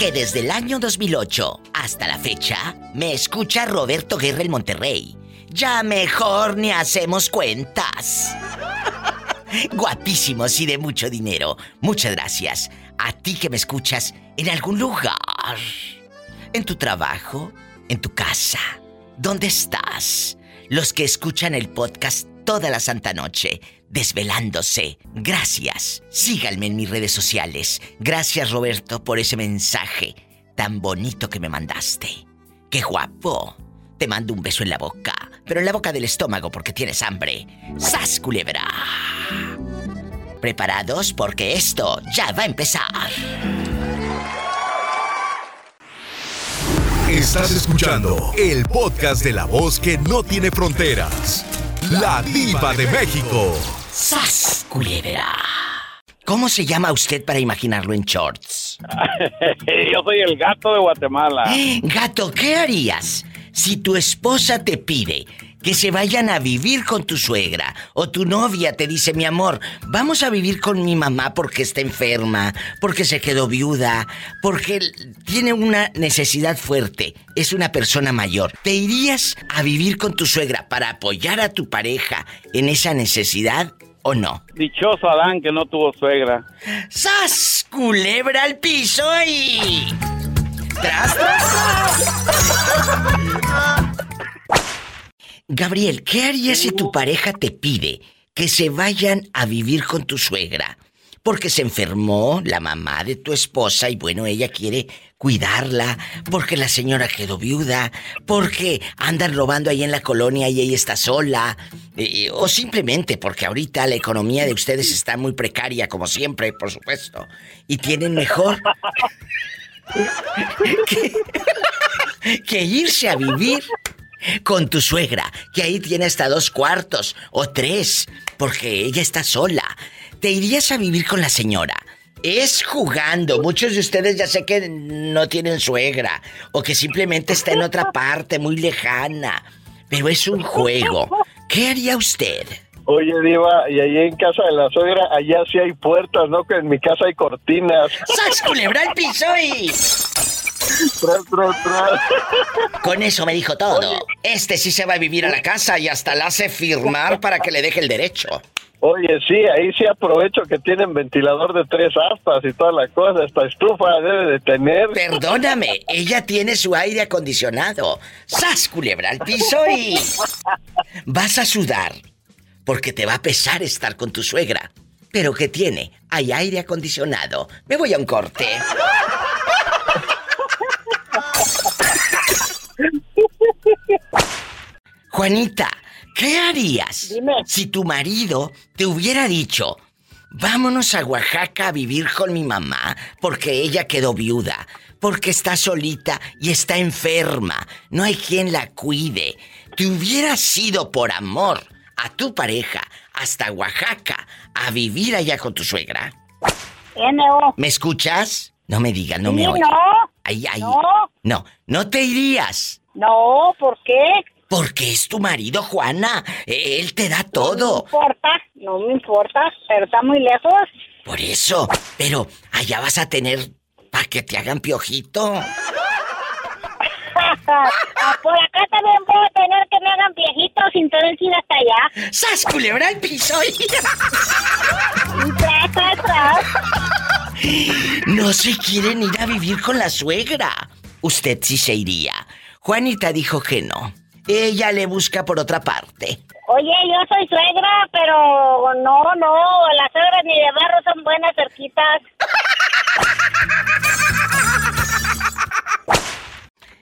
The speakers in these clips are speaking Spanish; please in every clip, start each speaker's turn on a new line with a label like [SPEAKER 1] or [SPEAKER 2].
[SPEAKER 1] que desde el año 2008 hasta la fecha me escucha Roberto Guerra el Monterrey. Ya mejor ni hacemos cuentas. Guapísimos y de mucho dinero. Muchas gracias. A ti que me escuchas en algún lugar. En tu trabajo, en tu casa. ¿Dónde estás? Los que escuchan el podcast toda la santa noche desvelándose. Gracias. Síganme en mis redes sociales. Gracias Roberto por ese mensaje tan bonito que me mandaste. ¡Qué guapo! Te mando un beso en la boca, pero en la boca del estómago porque tienes hambre. ¡Sas, culebra! ¿Preparados? Porque esto ya va a empezar.
[SPEAKER 2] Estás escuchando el podcast de la voz que no tiene fronteras. La diva de México.
[SPEAKER 1] ¡Sas, culebra! ¿Cómo se llama usted para imaginarlo en shorts?
[SPEAKER 3] Yo soy el gato de Guatemala.
[SPEAKER 1] Gato, ¿qué harías si tu esposa te pide que se vayan a vivir con tu suegra o tu novia te dice, mi amor, vamos a vivir con mi mamá porque está enferma, porque se quedó viuda, porque tiene una necesidad fuerte, es una persona mayor. ¿Te irías a vivir con tu suegra para apoyar a tu pareja en esa necesidad o no?
[SPEAKER 3] Dichoso Adán que no tuvo suegra.
[SPEAKER 1] ¡Sas! Culebra al piso y... ¡Tras, tras, tras! Gabriel, ¿qué harías si tu pareja te pide que se vayan a vivir con tu suegra? Porque se enfermó la mamá de tu esposa y bueno, ella quiere cuidarla, porque la señora quedó viuda, porque andan robando ahí en la colonia y ella está sola, eh, o simplemente porque ahorita la economía de ustedes está muy precaria, como siempre, por supuesto, y tienen mejor que, que irse a vivir con tu suegra, que ahí tiene hasta dos cuartos o tres, porque ella está sola. ¿Te irías a vivir con la señora? Es jugando. Muchos de ustedes ya sé que no tienen suegra o que simplemente está en otra parte muy lejana. Pero es un juego. ¿Qué haría usted?
[SPEAKER 3] Oye, Diva, y ahí en casa de la suegra, allá sí hay puertas, ¿no? Que en mi casa hay cortinas.
[SPEAKER 1] ¡Sas culebra al piso y...
[SPEAKER 3] Tras, tras, tras.
[SPEAKER 1] Con eso me dijo todo. Este sí se va a vivir a la casa y hasta la hace firmar para que le deje el derecho.
[SPEAKER 3] Oye, sí, ahí sí aprovecho que tienen ventilador de tres aspas y toda la cosa. Esta estufa debe de tener.
[SPEAKER 1] Perdóname, ella tiene su aire acondicionado. ¡Sas, culebra al piso y... Vas a sudar, porque te va a pesar estar con tu suegra. ¿Pero qué tiene? Hay aire acondicionado. Me voy a un corte. Juanita, ¿qué harías
[SPEAKER 4] Dime.
[SPEAKER 1] si tu marido te hubiera dicho, vámonos a Oaxaca a vivir con mi mamá porque ella quedó viuda, porque está solita y está enferma, no hay quien la cuide? ¿Te hubieras ido por amor a tu pareja hasta Oaxaca a vivir allá con tu suegra?
[SPEAKER 4] NO.
[SPEAKER 1] ¿Me escuchas? No me digas, no me oyes.
[SPEAKER 4] no.
[SPEAKER 1] Ahí, ahí.
[SPEAKER 4] No.
[SPEAKER 1] No, no te irías.
[SPEAKER 4] No, ¿por qué?
[SPEAKER 1] Porque es tu marido, Juana. Él te da
[SPEAKER 4] No me
[SPEAKER 1] todo.
[SPEAKER 4] importa, no me importa, pero está muy lejos.
[SPEAKER 1] Por eso. Pero allá vas a tener para que te hagan piojito.
[SPEAKER 4] Ah, Por acá también puedo tener que me hagan viejitos sin tener que ir hasta allá.
[SPEAKER 1] ¡Sas, culebra al piso!
[SPEAKER 4] Y tras, tras, tras.
[SPEAKER 1] No se quieren ir a vivir con la suegra. Usted sí se iría. Juanita dijo que no. Ella le busca por otra parte.
[SPEAKER 4] Oye, yo soy suegra, pero no, no, las suegras ni de barro son buenas cerquitas.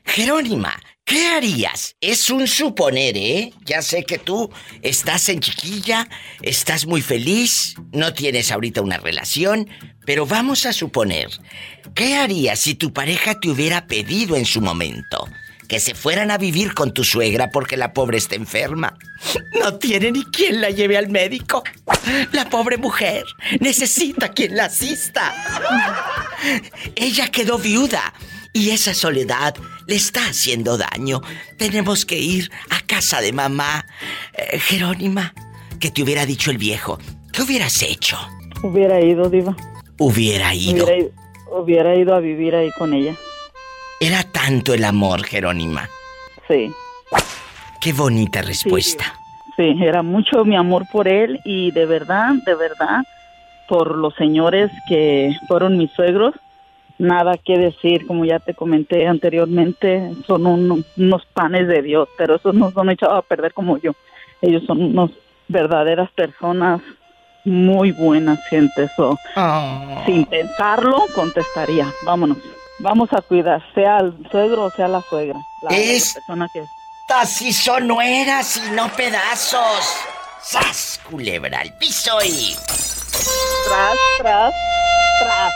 [SPEAKER 1] Jerónima, ¿qué harías? Es un suponer, ¿eh? Ya sé que tú estás en chiquilla, estás muy feliz, no tienes ahorita una relación, pero vamos a suponer, ¿qué harías si tu pareja te hubiera pedido en su momento? Que se fueran a vivir con tu suegra porque la pobre está enferma. No tiene ni quien la lleve al médico. La pobre mujer necesita quien la asista. Ella quedó viuda y esa soledad le está haciendo daño. Tenemos que ir a casa de mamá. Eh, Jerónima, que te hubiera dicho el viejo, ¿qué hubieras hecho?
[SPEAKER 5] Hubiera ido, Diva.
[SPEAKER 1] Hubiera ido.
[SPEAKER 5] Hubiera ido, hubiera ido a vivir ahí con ella.
[SPEAKER 1] Era tanto el amor, Jerónima.
[SPEAKER 5] Sí.
[SPEAKER 1] Qué bonita respuesta.
[SPEAKER 5] Sí, era mucho mi amor por él y de verdad, de verdad, por los señores que fueron mis suegros, nada que decir, como ya te comenté anteriormente, son unos panes de Dios, pero esos no son echados a perder como yo. Ellos son unos verdaderas personas muy buenas gentes.
[SPEAKER 1] Ah.
[SPEAKER 5] Sin pensarlo, contestaría, vámonos. Vamos a cuidar, sea el suegro o sea la suegra. La,
[SPEAKER 1] es...
[SPEAKER 5] persona que
[SPEAKER 1] Si son nueras y no pedazos. ¡Sas, culebra al piso y...
[SPEAKER 5] Tras, tras, tras.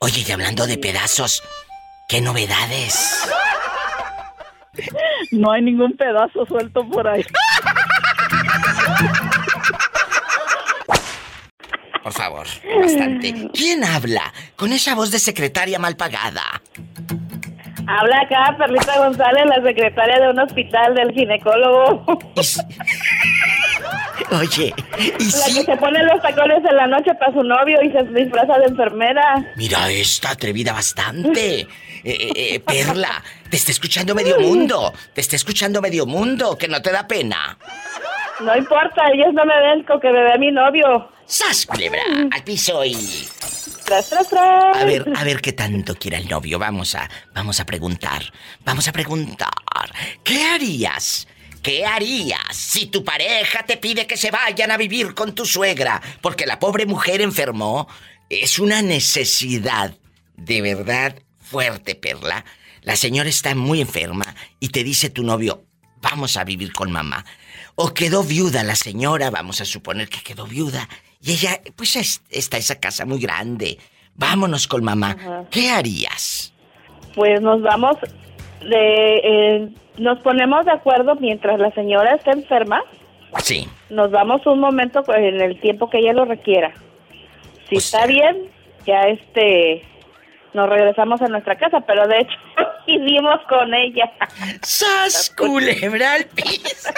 [SPEAKER 1] Oye, y hablando de pedazos, ¿qué novedades?
[SPEAKER 5] No hay ningún pedazo suelto por ahí.
[SPEAKER 1] Por favor, bastante. ¿Quién habla con esa voz de secretaria mal pagada?
[SPEAKER 4] Habla acá Perlita González, la secretaria de un hospital del ginecólogo.
[SPEAKER 1] Oye, ¿y
[SPEAKER 4] la
[SPEAKER 1] sí?
[SPEAKER 4] que se pone los tacones en la noche para su novio y se disfraza de enfermera.
[SPEAKER 1] Mira, esta atrevida bastante. Eh, eh, eh, Perla, te está escuchando medio mundo. Te está escuchando medio mundo, que no te da pena.
[SPEAKER 4] No importa, ellos no me ven con que me ve mi novio.
[SPEAKER 1] ¡Sas, culebra! Al piso y...
[SPEAKER 4] Tras, tras, tras.
[SPEAKER 1] A ver, a ver qué tanto quiere el novio. Vamos a, vamos a preguntar. Vamos a preguntar. ¿Qué harías? ¿Qué harías si tu pareja te pide que se vayan a vivir con tu suegra? Porque la pobre mujer enfermó. Es una necesidad de verdad fuerte, Perla. La señora está muy enferma y te dice tu novio, vamos a vivir con mamá. O quedó viuda la señora, vamos a suponer que quedó viuda. Y ella, pues es- está esa casa muy grande. Vámonos con mamá.
[SPEAKER 4] Ajá.
[SPEAKER 1] ¿Qué harías?
[SPEAKER 4] Pues nos vamos de... eh, nos ponemos de acuerdo mientras la señora está enferma.
[SPEAKER 1] Sí.
[SPEAKER 4] Nos vamos un momento pues, en el tiempo que ella lo requiera. Si
[SPEAKER 1] O
[SPEAKER 4] está bien, ya este nos regresamos a nuestra casa, pero de hecho vivimos con ella.
[SPEAKER 1] ¡Sas, culebra al piso!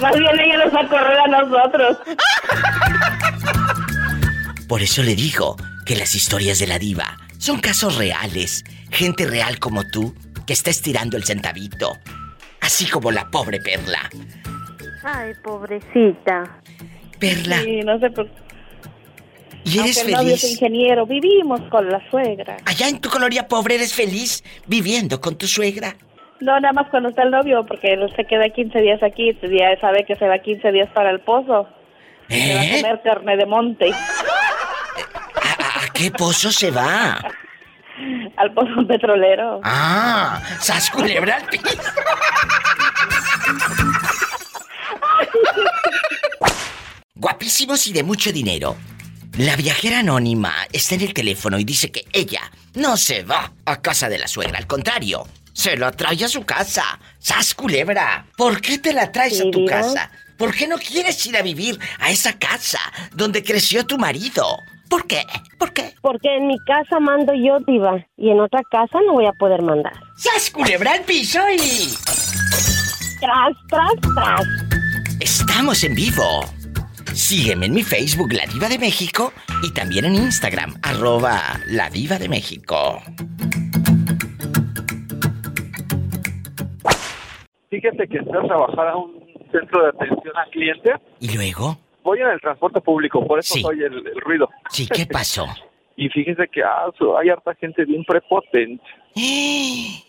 [SPEAKER 4] Más bien ella nos va a correr a nosotros.
[SPEAKER 1] Por eso le digo que las historias de la diva son casos reales. Gente real como tú que está estirando el centavito. Así como la pobre Perla.
[SPEAKER 6] Ay, pobrecita.
[SPEAKER 1] Perla,
[SPEAKER 4] Sí, no sé por
[SPEAKER 1] ¿y eres
[SPEAKER 4] Aunque el novio es
[SPEAKER 1] feliz?
[SPEAKER 4] ingeniero, vivimos con la suegra.
[SPEAKER 1] Allá en tu colonia pobre eres feliz viviendo con tu suegra.
[SPEAKER 4] No, nada más cuando está el novio, porque él se queda 15 días aquí, ya sabe que se va 15 días para el pozo. Se va a
[SPEAKER 1] ¿Eh?
[SPEAKER 4] comer carne de monte
[SPEAKER 1] ¿A, a- a qué pozo se va?
[SPEAKER 4] al pozo petrolero.
[SPEAKER 1] Ah, sas culebra al piso. Guapísimos y de mucho dinero. La viajera anónima está en el teléfono y dice que ella no se va a casa de la suegra, al contrario, se la trae a su casa. ¡Sas culebra! ¿Por qué te la traes a tu casa? ¿Por qué no quieres ir a vivir a esa casa donde creció tu marido? ¿Por qué? ¿Por qué?
[SPEAKER 6] Porque en mi casa mando yo, diva, y en otra casa no voy a poder mandar.
[SPEAKER 1] ¡Sas culebra al piso y...
[SPEAKER 6] Tras, tras, tras.
[SPEAKER 1] Estamos en vivo. Sígueme en mi Facebook, La Diva de México, y también en Instagram, arroba La Diva de México.
[SPEAKER 3] Fíjate que entré a trabajar a un centro de atención al cliente.
[SPEAKER 1] ¿Y luego?
[SPEAKER 3] Voy en el transporte público, por eso
[SPEAKER 1] Sí.
[SPEAKER 3] soy el, el ruido.
[SPEAKER 1] Sí, ¿qué pasó?
[SPEAKER 3] Y fíjese que ah, hay harta gente bien prepotente.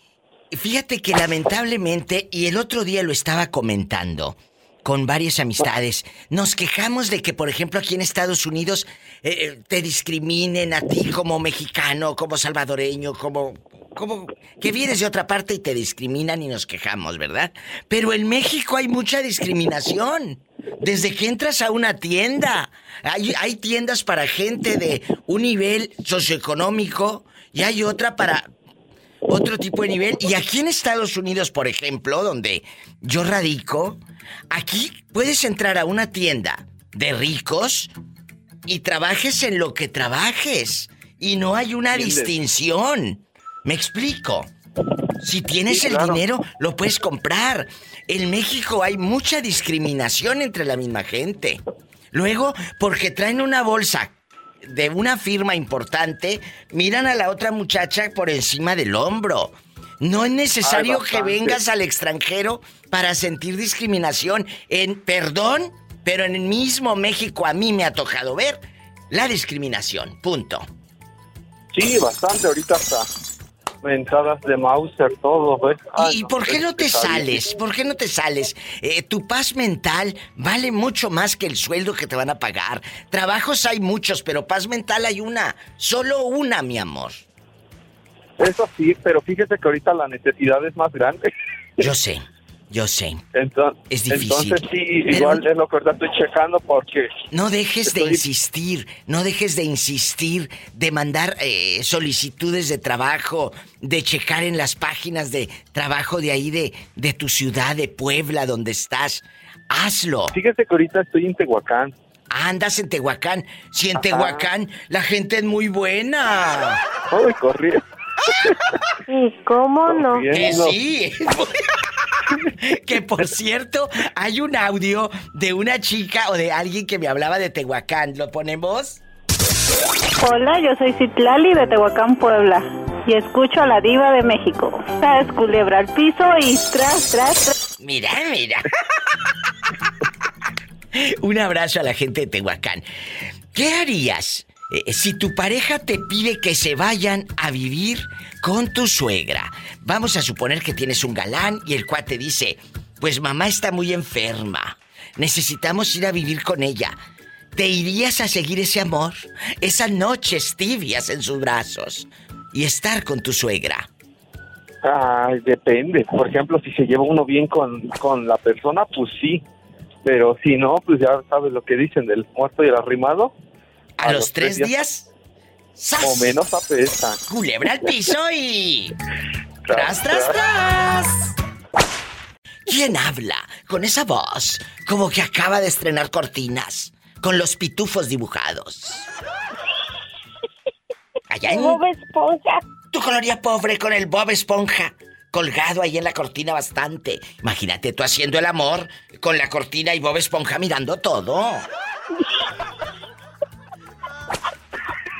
[SPEAKER 1] Fíjate que lamentablemente, y el otro día lo estaba comentando con varias amistades, nos quejamos de que, por ejemplo, aquí en Estados Unidos eh, eh, te discriminen a ti como mexicano, como salvadoreño, como, como que vienes de otra parte y te discriminan y nos quejamos, ¿verdad? Pero en México hay mucha discriminación. Desde que entras a una tienda, hay, hay tiendas para gente de un nivel socioeconómico y hay otra para otro tipo de nivel. Y aquí en Estados Unidos, por ejemplo, donde yo radico, aquí puedes entrar a una tienda de ricos y trabajes en lo que trabajes. Y no hay una distinción. ¿Me explico? Si tienes
[SPEAKER 3] Sí,
[SPEAKER 1] el
[SPEAKER 3] claro.
[SPEAKER 1] dinero, lo puedes comprar. En México hay mucha discriminación entre la misma gente. Luego, porque traen una bolsa de una firma importante miran a la otra muchacha por encima del hombro. No es necesario que vengas al extranjero para sentir discriminación. En perdón, pero en el mismo México a mí me ha tocado ver la discriminación. Punto.
[SPEAKER 3] Sí, bastante. Ahorita hasta mentadas de Mauser, todo. ¿ves? Ay,
[SPEAKER 1] ¿Y por qué no te sales? ¿Por qué no te sales? Eh, tu paz mental vale mucho más que el sueldo que te van a pagar. Trabajos hay muchos, pero paz mental hay una. Solo una, mi amor.
[SPEAKER 3] Eso sí, pero fíjese que ahorita la necesidad es más grande.
[SPEAKER 1] Yo sé, yo sé.
[SPEAKER 3] Entonces,
[SPEAKER 1] Es difícil.
[SPEAKER 3] Entonces sí,
[SPEAKER 1] Pero-
[SPEAKER 3] igual es lo que estoy checando porque
[SPEAKER 1] No dejes de insistir, no dejes de insistir, de mandar eh, solicitudes de trabajo, de checar en las páginas de trabajo de ahí, de, de tu ciudad, de Puebla, donde estás. Hazlo.
[SPEAKER 3] fíjese que ahorita estoy en Tehuacán.
[SPEAKER 1] Andas en Tehuacán. Si en
[SPEAKER 3] Ajá.
[SPEAKER 1] Tehuacán la gente es muy buena.
[SPEAKER 3] Ay, corrí.
[SPEAKER 6] ¿Y cómo no?
[SPEAKER 1] Que sí. que por cierto, hay un audio de una chica o de alguien que me hablaba de Tehuacán. ¿Lo ponemos?
[SPEAKER 4] Hola, yo soy Citlali de Tehuacán, Puebla. Y escucho a la diva de México. Es culebra al piso y tras, tras, tras.
[SPEAKER 1] Mira, mira. Un abrazo a la gente de Tehuacán. ¿Qué harías eh, si tu pareja te pide que se vayan a vivir con tu suegra? Vamos a suponer que tienes un galán y el cuate dice, pues mamá está muy enferma. Necesitamos ir a vivir con ella. ¿Te irías a seguir ese amor? Esas noches tibias en sus brazos y estar con tu suegra.
[SPEAKER 3] Ay, depende. Por ejemplo, si se lleva uno bien con, con la persona, pues sí. Pero si no, pues ya sabes lo que dicen del muerto y el arrimado.
[SPEAKER 1] A, los, tres días, ¡zas!
[SPEAKER 3] O menos apesta.
[SPEAKER 1] Culebra al piso y. ¡Tras, tras, tras! ¿Quién habla con esa voz como que acaba de estrenar cortinas? Con los pitufos dibujados. Allá en
[SPEAKER 6] Bob Esponja.
[SPEAKER 1] tu colonia pobre con el Bob Esponja. Colgado ahí en la cortina bastante. Imagínate tú haciendo el amor con la cortina y Bob Esponja mirando todo.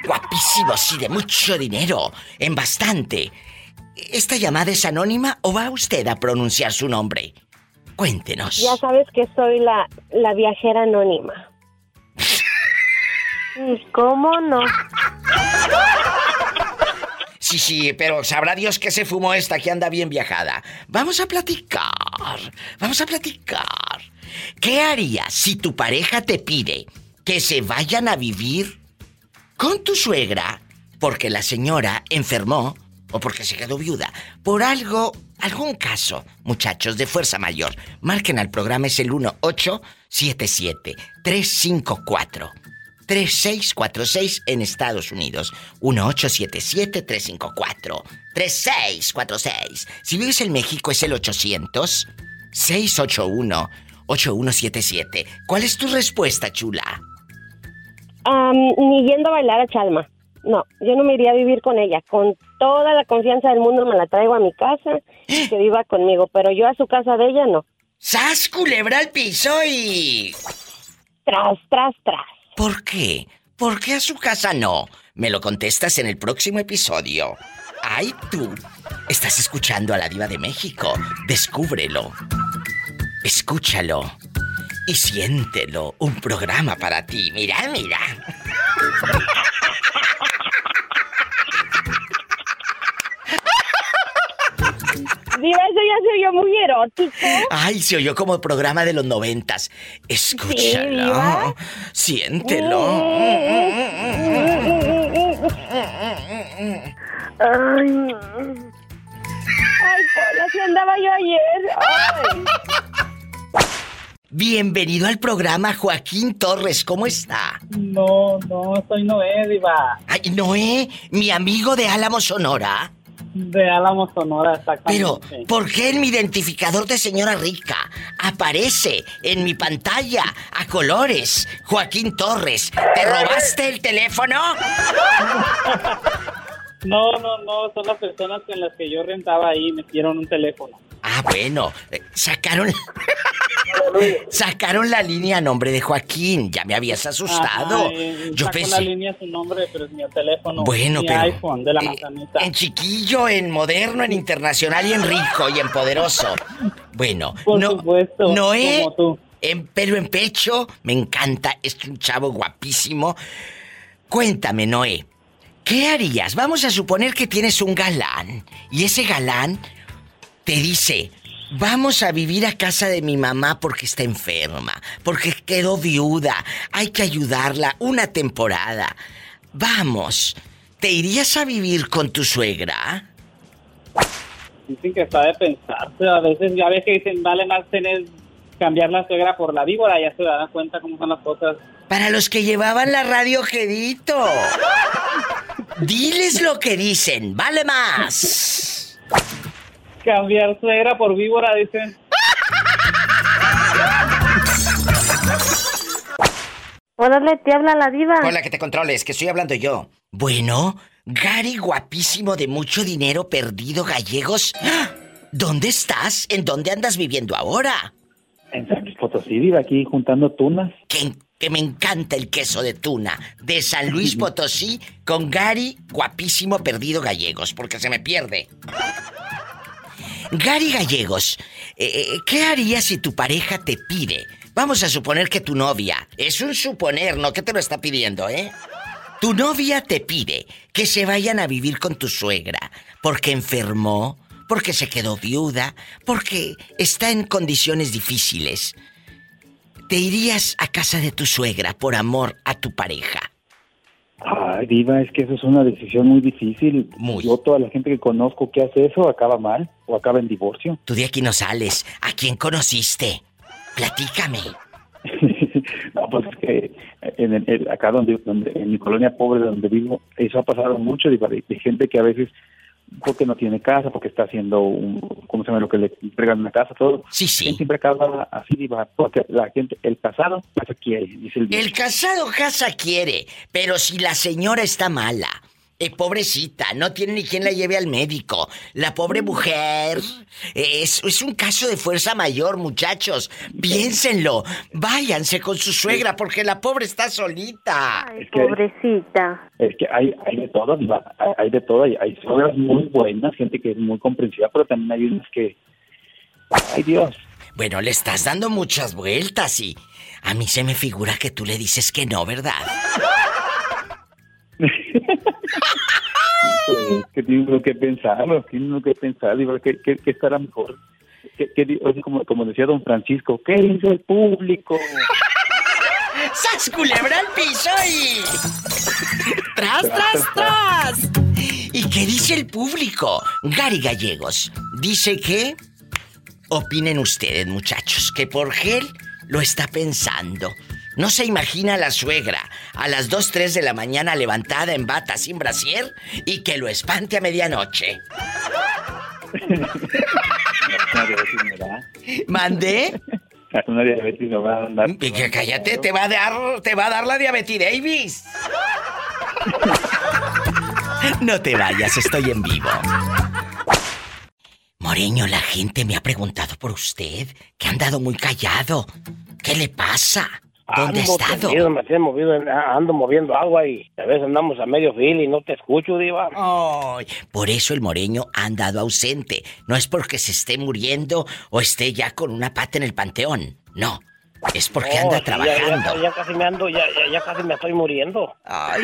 [SPEAKER 1] Guapísimo, sí, de mucho dinero. En bastante. ¿Esta llamada es anónima o va usted a pronunciar su nombre? Cuéntenos.
[SPEAKER 6] Ya sabes que soy la, la viajera anónima. ¿Y cómo no?
[SPEAKER 1] Sí, sí, pero sabrá Dios que se fumó esta que anda bien viajada. Vamos a platicar. Vamos a platicar. ¿Qué harías si tu pareja te pide que se vayan a vivir con tu suegra porque la señora enfermó o porque se quedó viuda? Por algo, algún caso, muchachos de fuerza mayor. Marquen al programa, es el 1877 354 3646 en Estados Unidos. 1877-354-3646. Si vives en México es el 800-681-8177. ¿Cuál es tu respuesta, chula?
[SPEAKER 6] Am, ni yendo a bailar a Chalma. No, yo no me iría a vivir con ella. Con toda la confianza del mundo me la traigo a mi casa y que viva conmigo. Pero yo a su casa de ella no.
[SPEAKER 1] ¡Sas, culebra al piso y...
[SPEAKER 6] Tras, tras, tras.
[SPEAKER 1] ¿Por qué? ¿Por qué a su casa no? Me lo contestas en el próximo episodio. ¡Ay, tú! Estás escuchando a la diva de México. Descúbrelo. Escúchalo. Y siéntelo. Un programa para ti. Mira, mira.
[SPEAKER 6] Diva, eso ya se oyó muy erótico.
[SPEAKER 1] Ay, se oyó como programa de los noventas. Escúchalo.
[SPEAKER 6] ¿diva?
[SPEAKER 1] Siéntelo.
[SPEAKER 6] Ay, ay, así andaba yo ayer. Ay.
[SPEAKER 1] Bienvenido al programa, Joaquín Torres. ¿Cómo está?
[SPEAKER 5] No, no, soy Noé, Diva.
[SPEAKER 1] Ay, Noé, mi amigo de Álamo, Sonora.
[SPEAKER 5] De Álamo, Sonora, exactamente.
[SPEAKER 1] Pero, ¿por qué en mi identificador de señora rica aparece en mi pantalla a colores Joaquín Torres? ¿Te robaste el teléfono?
[SPEAKER 5] No, no, no, son las personas con las que yo rentaba ahí, me dieron un teléfono.
[SPEAKER 1] Ah, bueno, eh, sacaron Sacaron la línea a nombre de Joaquín. Ya me habías asustado.
[SPEAKER 7] Yo pensé. la línea su nombre, pero es mi teléfono.
[SPEAKER 1] Bueno,
[SPEAKER 7] mi
[SPEAKER 1] pero.
[SPEAKER 7] iPhone de la manzanita.
[SPEAKER 1] En chiquillo, en moderno, en internacional y en rico y en poderoso. Bueno,
[SPEAKER 7] Por
[SPEAKER 1] no.
[SPEAKER 7] supuesto,
[SPEAKER 1] Noé.
[SPEAKER 7] como tú.
[SPEAKER 1] En pelo en pecho, me encanta, es un chavo guapísimo. Cuéntame, Noé, ¿qué harías? Vamos a suponer que tienes un galán y ese galán te dice, vamos a vivir a casa de mi mamá porque está enferma, porque quedó viuda, hay que ayudarla una temporada. Vamos, ¿te irías a vivir con tu suegra?
[SPEAKER 7] Dicen que está de pensarse. A veces ya ves que dicen, vale más tener cambiar la suegra por la víbora, ya se dan cuenta cómo son las cosas.
[SPEAKER 1] Para los que llevaban la radio Gedito. Diles lo que dicen, vale más.
[SPEAKER 7] Cambiar suegra por víbora, dicen.
[SPEAKER 8] Órale, te habla la diva.
[SPEAKER 1] Hola, que te controles, que estoy hablando yo. Bueno, Gary guapísimo de mucho dinero perdido gallegos. ¿Dónde estás? ¿En dónde andas viviendo ahora?
[SPEAKER 9] En San Luis Potosí, vive aquí juntando tunas.
[SPEAKER 1] Que, que me encanta el queso de tuna. De San Luis Potosí con Gary guapísimo perdido gallegos, porque se me pierde. Gary Gallegos, eh, eh, ¿qué harías si tu pareja te pide? Vamos a suponer que tu novia, es un suponer, no que te lo está pidiendo, ¿eh? Tu novia te pide que se vayan a vivir con tu suegra porque enfermó, porque se quedó viuda, porque está en condiciones difíciles. ¿Te irías a casa de tu suegra por amor a tu pareja?
[SPEAKER 9] Ay, Diva, es que eso es una decisión muy difícil.
[SPEAKER 1] Muy.
[SPEAKER 9] Yo, toda la gente que conozco que hace eso, acaba mal o acaba en divorcio.
[SPEAKER 1] Tú de aquí no sales. ¿A quién conociste? Platícame.
[SPEAKER 9] no, pues es que en el- acá donde, donde, en mi colonia pobre donde vivo, eso ha pasado mucho, Diva, de, de gente que a veces, porque no tiene casa, porque está haciendo un, ¿cómo se llama lo que le entregan una casa, todo?
[SPEAKER 1] Sí, sí.
[SPEAKER 9] Siempre acaba así, porque la gente, el casado, casa quiere, dice el
[SPEAKER 1] El casado casa quiere, pero si la señora está mala, eh, pobrecita, no tiene ni quien la lleve al médico, la pobre mujer, eh, es, es un caso de fuerza mayor, muchachos, piénsenlo, váyanse con su suegra porque la pobre está solita.
[SPEAKER 8] Ay,
[SPEAKER 9] Es que-
[SPEAKER 8] pobrecita.
[SPEAKER 9] Es que hay, hay de todo, hay de todo, hay, hay suegras muy buenas, gente que es muy comprensiva, pero también hay unas que, ay Dios,
[SPEAKER 1] Bueno, le estás dando muchas vueltas y a mí se me figura que tú le dices que no, ¿verdad?
[SPEAKER 9] pues, que tiene uno que pensarlo, tiene uno que pensar, Diva, que, que, que estará mejor. Que, como, como decía don Francisco, ¿qué dice el público?
[SPEAKER 1] ¡Sas culebra al piso y... ¡Tras, tras, tras! ¿Y qué dice el público? Gary Gallegos dice que... Opinen ustedes, muchachos, que por gel lo está pensando. No se imagina a la suegra a las 2, 3 de la mañana levantada en bata sin brasier y que lo espante a medianoche. ¿Mandé?
[SPEAKER 9] una diabetes me va a andar.
[SPEAKER 1] Y que cállate, te va a dar, te va a dar la diabetes Davis. No te vayas, estoy en vivo. Moreño, la gente me ha preguntado por usted, que ha andado muy callado. ¿Qué le pasa? ¿Dónde ha
[SPEAKER 10] Ando
[SPEAKER 1] estado?
[SPEAKER 10] perdido, me he movido, ando moviendo agua y a veces andamos a medio fil y no te escucho, diva.
[SPEAKER 1] Ay, por eso el moreño ha andado ausente. No es porque se esté muriendo o esté ya con una pata en el panteón. No, es porque
[SPEAKER 10] Oh,
[SPEAKER 1] anda
[SPEAKER 10] sí, ya-
[SPEAKER 1] trabajando.
[SPEAKER 10] Ya, ya casi me ando, ya, ya, ya casi me estoy muriendo.
[SPEAKER 1] Ay,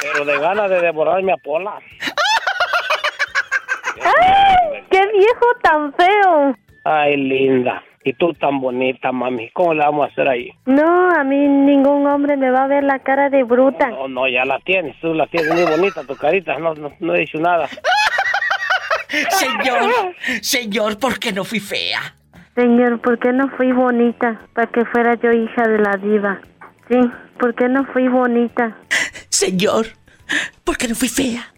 [SPEAKER 10] Pero de ganas de devorarme a Pola.
[SPEAKER 8] ¡Ay! ¡Qué viejo tan feo!
[SPEAKER 10] Ay, linda. Y tú tan bonita, mami. ¿Cómo le vamos a hacer ahí?
[SPEAKER 8] No, a mí ningún hombre me va a ver la cara de bruta.
[SPEAKER 10] No, no, ya la tienes. Tú la tienes muy bonita, tu carita. No, no, no he dicho nada.
[SPEAKER 1] señor, señor, ¿por qué no fui fea?
[SPEAKER 8] Señor, ¿por qué no fui bonita para que fuera yo hija de la diva? Sí, ¿por qué no fui bonita?
[SPEAKER 1] Señor, ¿por qué no fui fea?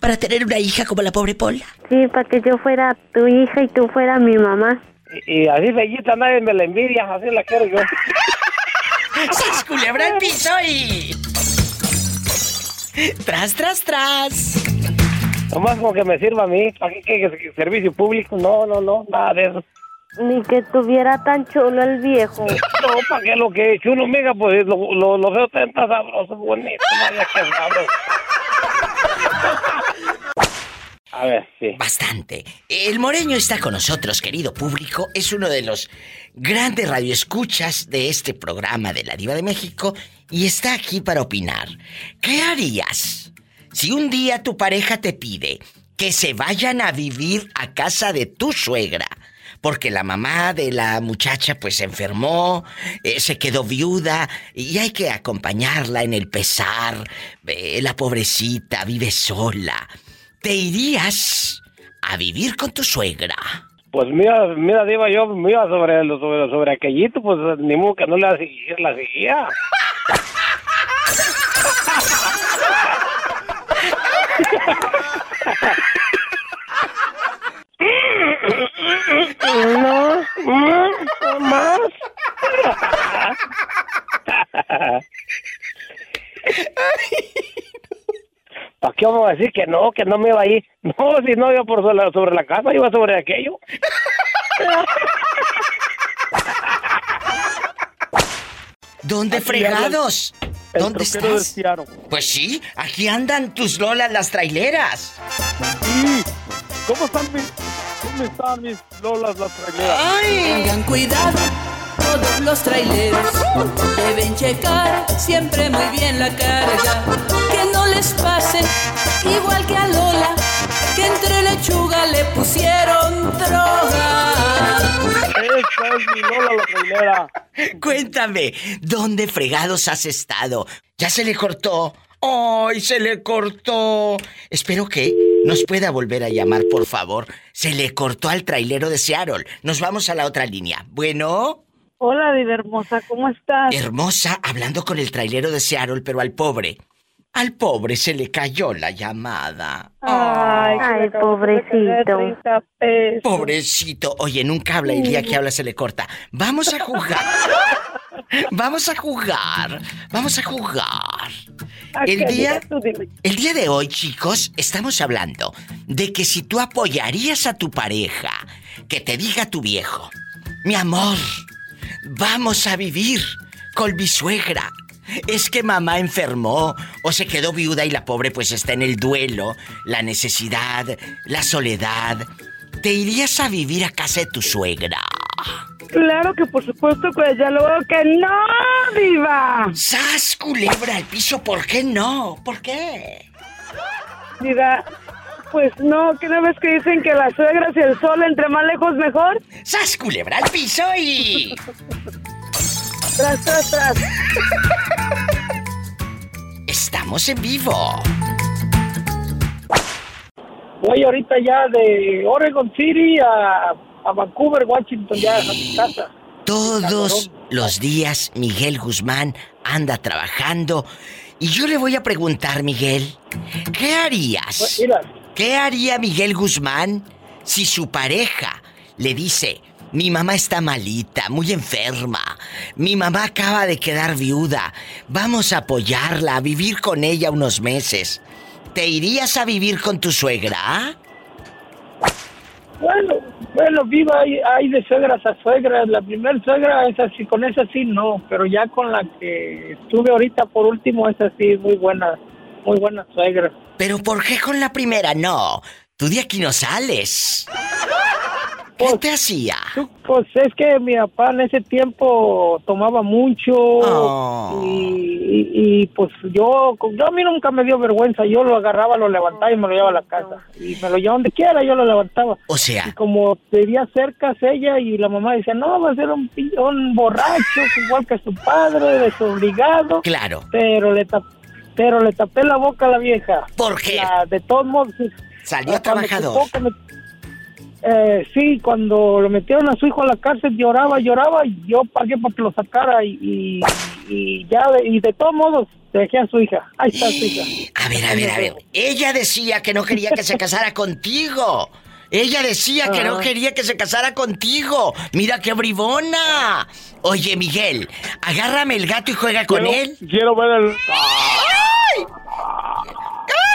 [SPEAKER 1] Para tener una hija como la pobre Pola.
[SPEAKER 8] Sí, para que yo fuera tu hija y tú fueras mi mamá.
[SPEAKER 10] Y, y así bellita nadie me la envidia. Así la quiero yo.
[SPEAKER 1] ¡Sas culebra el piso y... Tras, tras, tras.
[SPEAKER 10] Nomás como que me sirva a mí. ¿Para qué, qué- qué servicio público? No, no, no. Nada de eso.
[SPEAKER 11] Ni que tuviera tan chulo el viejo.
[SPEAKER 12] No, ¿para qué lo que es chulo, mija? Pues lo, lo, lo veo tan tan sabroso, bonito. Vaya que sabroso. A ver, sí.
[SPEAKER 1] Bastante. El Moreño está con nosotros, querido público. Es uno de los grandes radioescuchas de este programa de La Diva de México y está aquí para opinar. ¿Qué harías si un día tu pareja te pide que se vayan a vivir a casa de tu suegra? Porque la mamá de la muchacha pues se enfermó, eh, se quedó viuda y hay que acompañarla en el pesar. La pobrecita vive sola. ¿Te irías a vivir con tu suegra?
[SPEAKER 12] Pues mira, mira, Diva, yo mira sobre, lo- sobre, sobre aquellito, pues ni modo que no la seguía, la seguía. No, no, más. ¿Para qué vamos a decir que no, que no me iba ahí? No, si no iba por sobre la, sobre la casa, iba sobre aquello.
[SPEAKER 1] ¿Dónde
[SPEAKER 12] Aquí
[SPEAKER 1] fregados?
[SPEAKER 12] el
[SPEAKER 1] ¿Dónde estás? Pues sí, aquí andan tus lolas las traileras.
[SPEAKER 13] Sí. ¿Cómo están mis, cómo están mis lolas las traileras?
[SPEAKER 14] Tengan cuidado, todos los traileros deben checar siempre muy bien la carga. Les pase igual que a Lola, que entre lechuga le pusieron droga.
[SPEAKER 13] Esta es mi Lola la trailera.
[SPEAKER 1] Cuéntame, ¿dónde fregados has estado? ¿Ya se le cortó? ¡Ay, se le cortó! Espero que nos pueda volver a llamar, por favor. Se le cortó al trailero de Seattle. Nos vamos a la otra línea. Bueno,
[SPEAKER 4] Hola, Diva hermosa, ¿cómo estás?
[SPEAKER 1] hermosa, hablando con el trailero de Seattle, pero al pobre. Al pobre se le cayó la llamada.
[SPEAKER 4] Ay,
[SPEAKER 11] Ay, pobrecito.
[SPEAKER 1] Pobrecito. Oye, nunca habla y el día que habla se le corta. Vamos a jugar. Vamos a jugar. Vamos a jugar. El día, el día de hoy, chicos, estamos hablando de que si tú apoyarías a tu pareja, que te diga tu viejo, mi amor, vamos a vivir con mi suegra. Es que mamá enfermó o se quedó viuda y la pobre pues está en el duelo, la necesidad, la soledad. ¿Te irías a vivir a casa de tu suegra?
[SPEAKER 4] Claro que por supuesto que ya lo veo que no, Diva.
[SPEAKER 1] ¡Sas, culebra al piso! ¿Por qué no? ¿Por qué?
[SPEAKER 4] Diva, pues no, que una vez que dicen que las suegras y el sol entre más lejos mejor.
[SPEAKER 1] ¡Sas, culebra al piso y...
[SPEAKER 4] Tras, tras, tras.
[SPEAKER 1] Estamos en vivo.
[SPEAKER 12] Voy ahorita ya de Oregon City a, a Vancouver, Washington, ya a mi casa.
[SPEAKER 1] Todos los días Miguel Guzmán anda trabajando y yo le voy a preguntar, Miguel, ¿qué harías?
[SPEAKER 12] Pues, mira.
[SPEAKER 1] ¿Qué haría Miguel Guzmán si su pareja le dice, mi mamá está malita, muy enferma, mi mamá acaba de quedar viuda, vamos a apoyarla, a vivir con ella unos meses? ¿Te irías a vivir con tu suegra?
[SPEAKER 12] Bueno, bueno, viva, hay, hay de suegras a suegras. La primer suegra es así, con esa sí no, pero ya con la que estuve ahorita por último, es así, muy buena, muy buena suegra.
[SPEAKER 1] ¿Pero por qué con la primera no? Tú de aquí no sales. ¿Qué te hacía?
[SPEAKER 12] Pues es que mi papá en ese tiempo tomaba mucho
[SPEAKER 1] Oh.
[SPEAKER 12] y, y- y, pues yo, yo a mí nunca me dio vergüenza, yo lo agarraba, lo levantaba y me lo llevaba a la casa y me lo llevaba donde quiera, yo lo levantaba.
[SPEAKER 1] O sea,
[SPEAKER 12] Y como vivía cerca ella y la mamá decía, no, va a ser un, pi- un borracho, igual que su padre, desobligado.
[SPEAKER 1] Claro.
[SPEAKER 12] Pero le, tap- pero le tapé la boca a la vieja.
[SPEAKER 1] ¿Por qué?
[SPEAKER 12] La- de todos modos.
[SPEAKER 1] Salió trabajador.
[SPEAKER 12] Eh, sí, cuando lo metieron a su hijo a la cárcel lloraba, lloraba y yo pagué para que lo sacara y, y, y ya, de- y de todos modos dejé a su hija. Ahí está su hija.
[SPEAKER 1] A ver, a ver, a ver. Ella decía que no quería que se casara contigo. Ella decía que no
[SPEAKER 12] Ajá.
[SPEAKER 1] quería que se casara contigo. Mira qué bribona. Oye, Miguel, agárrame el gato y juega con
[SPEAKER 13] Quiero-
[SPEAKER 1] él.
[SPEAKER 13] Quiero ver el...
[SPEAKER 1] ¡Ay!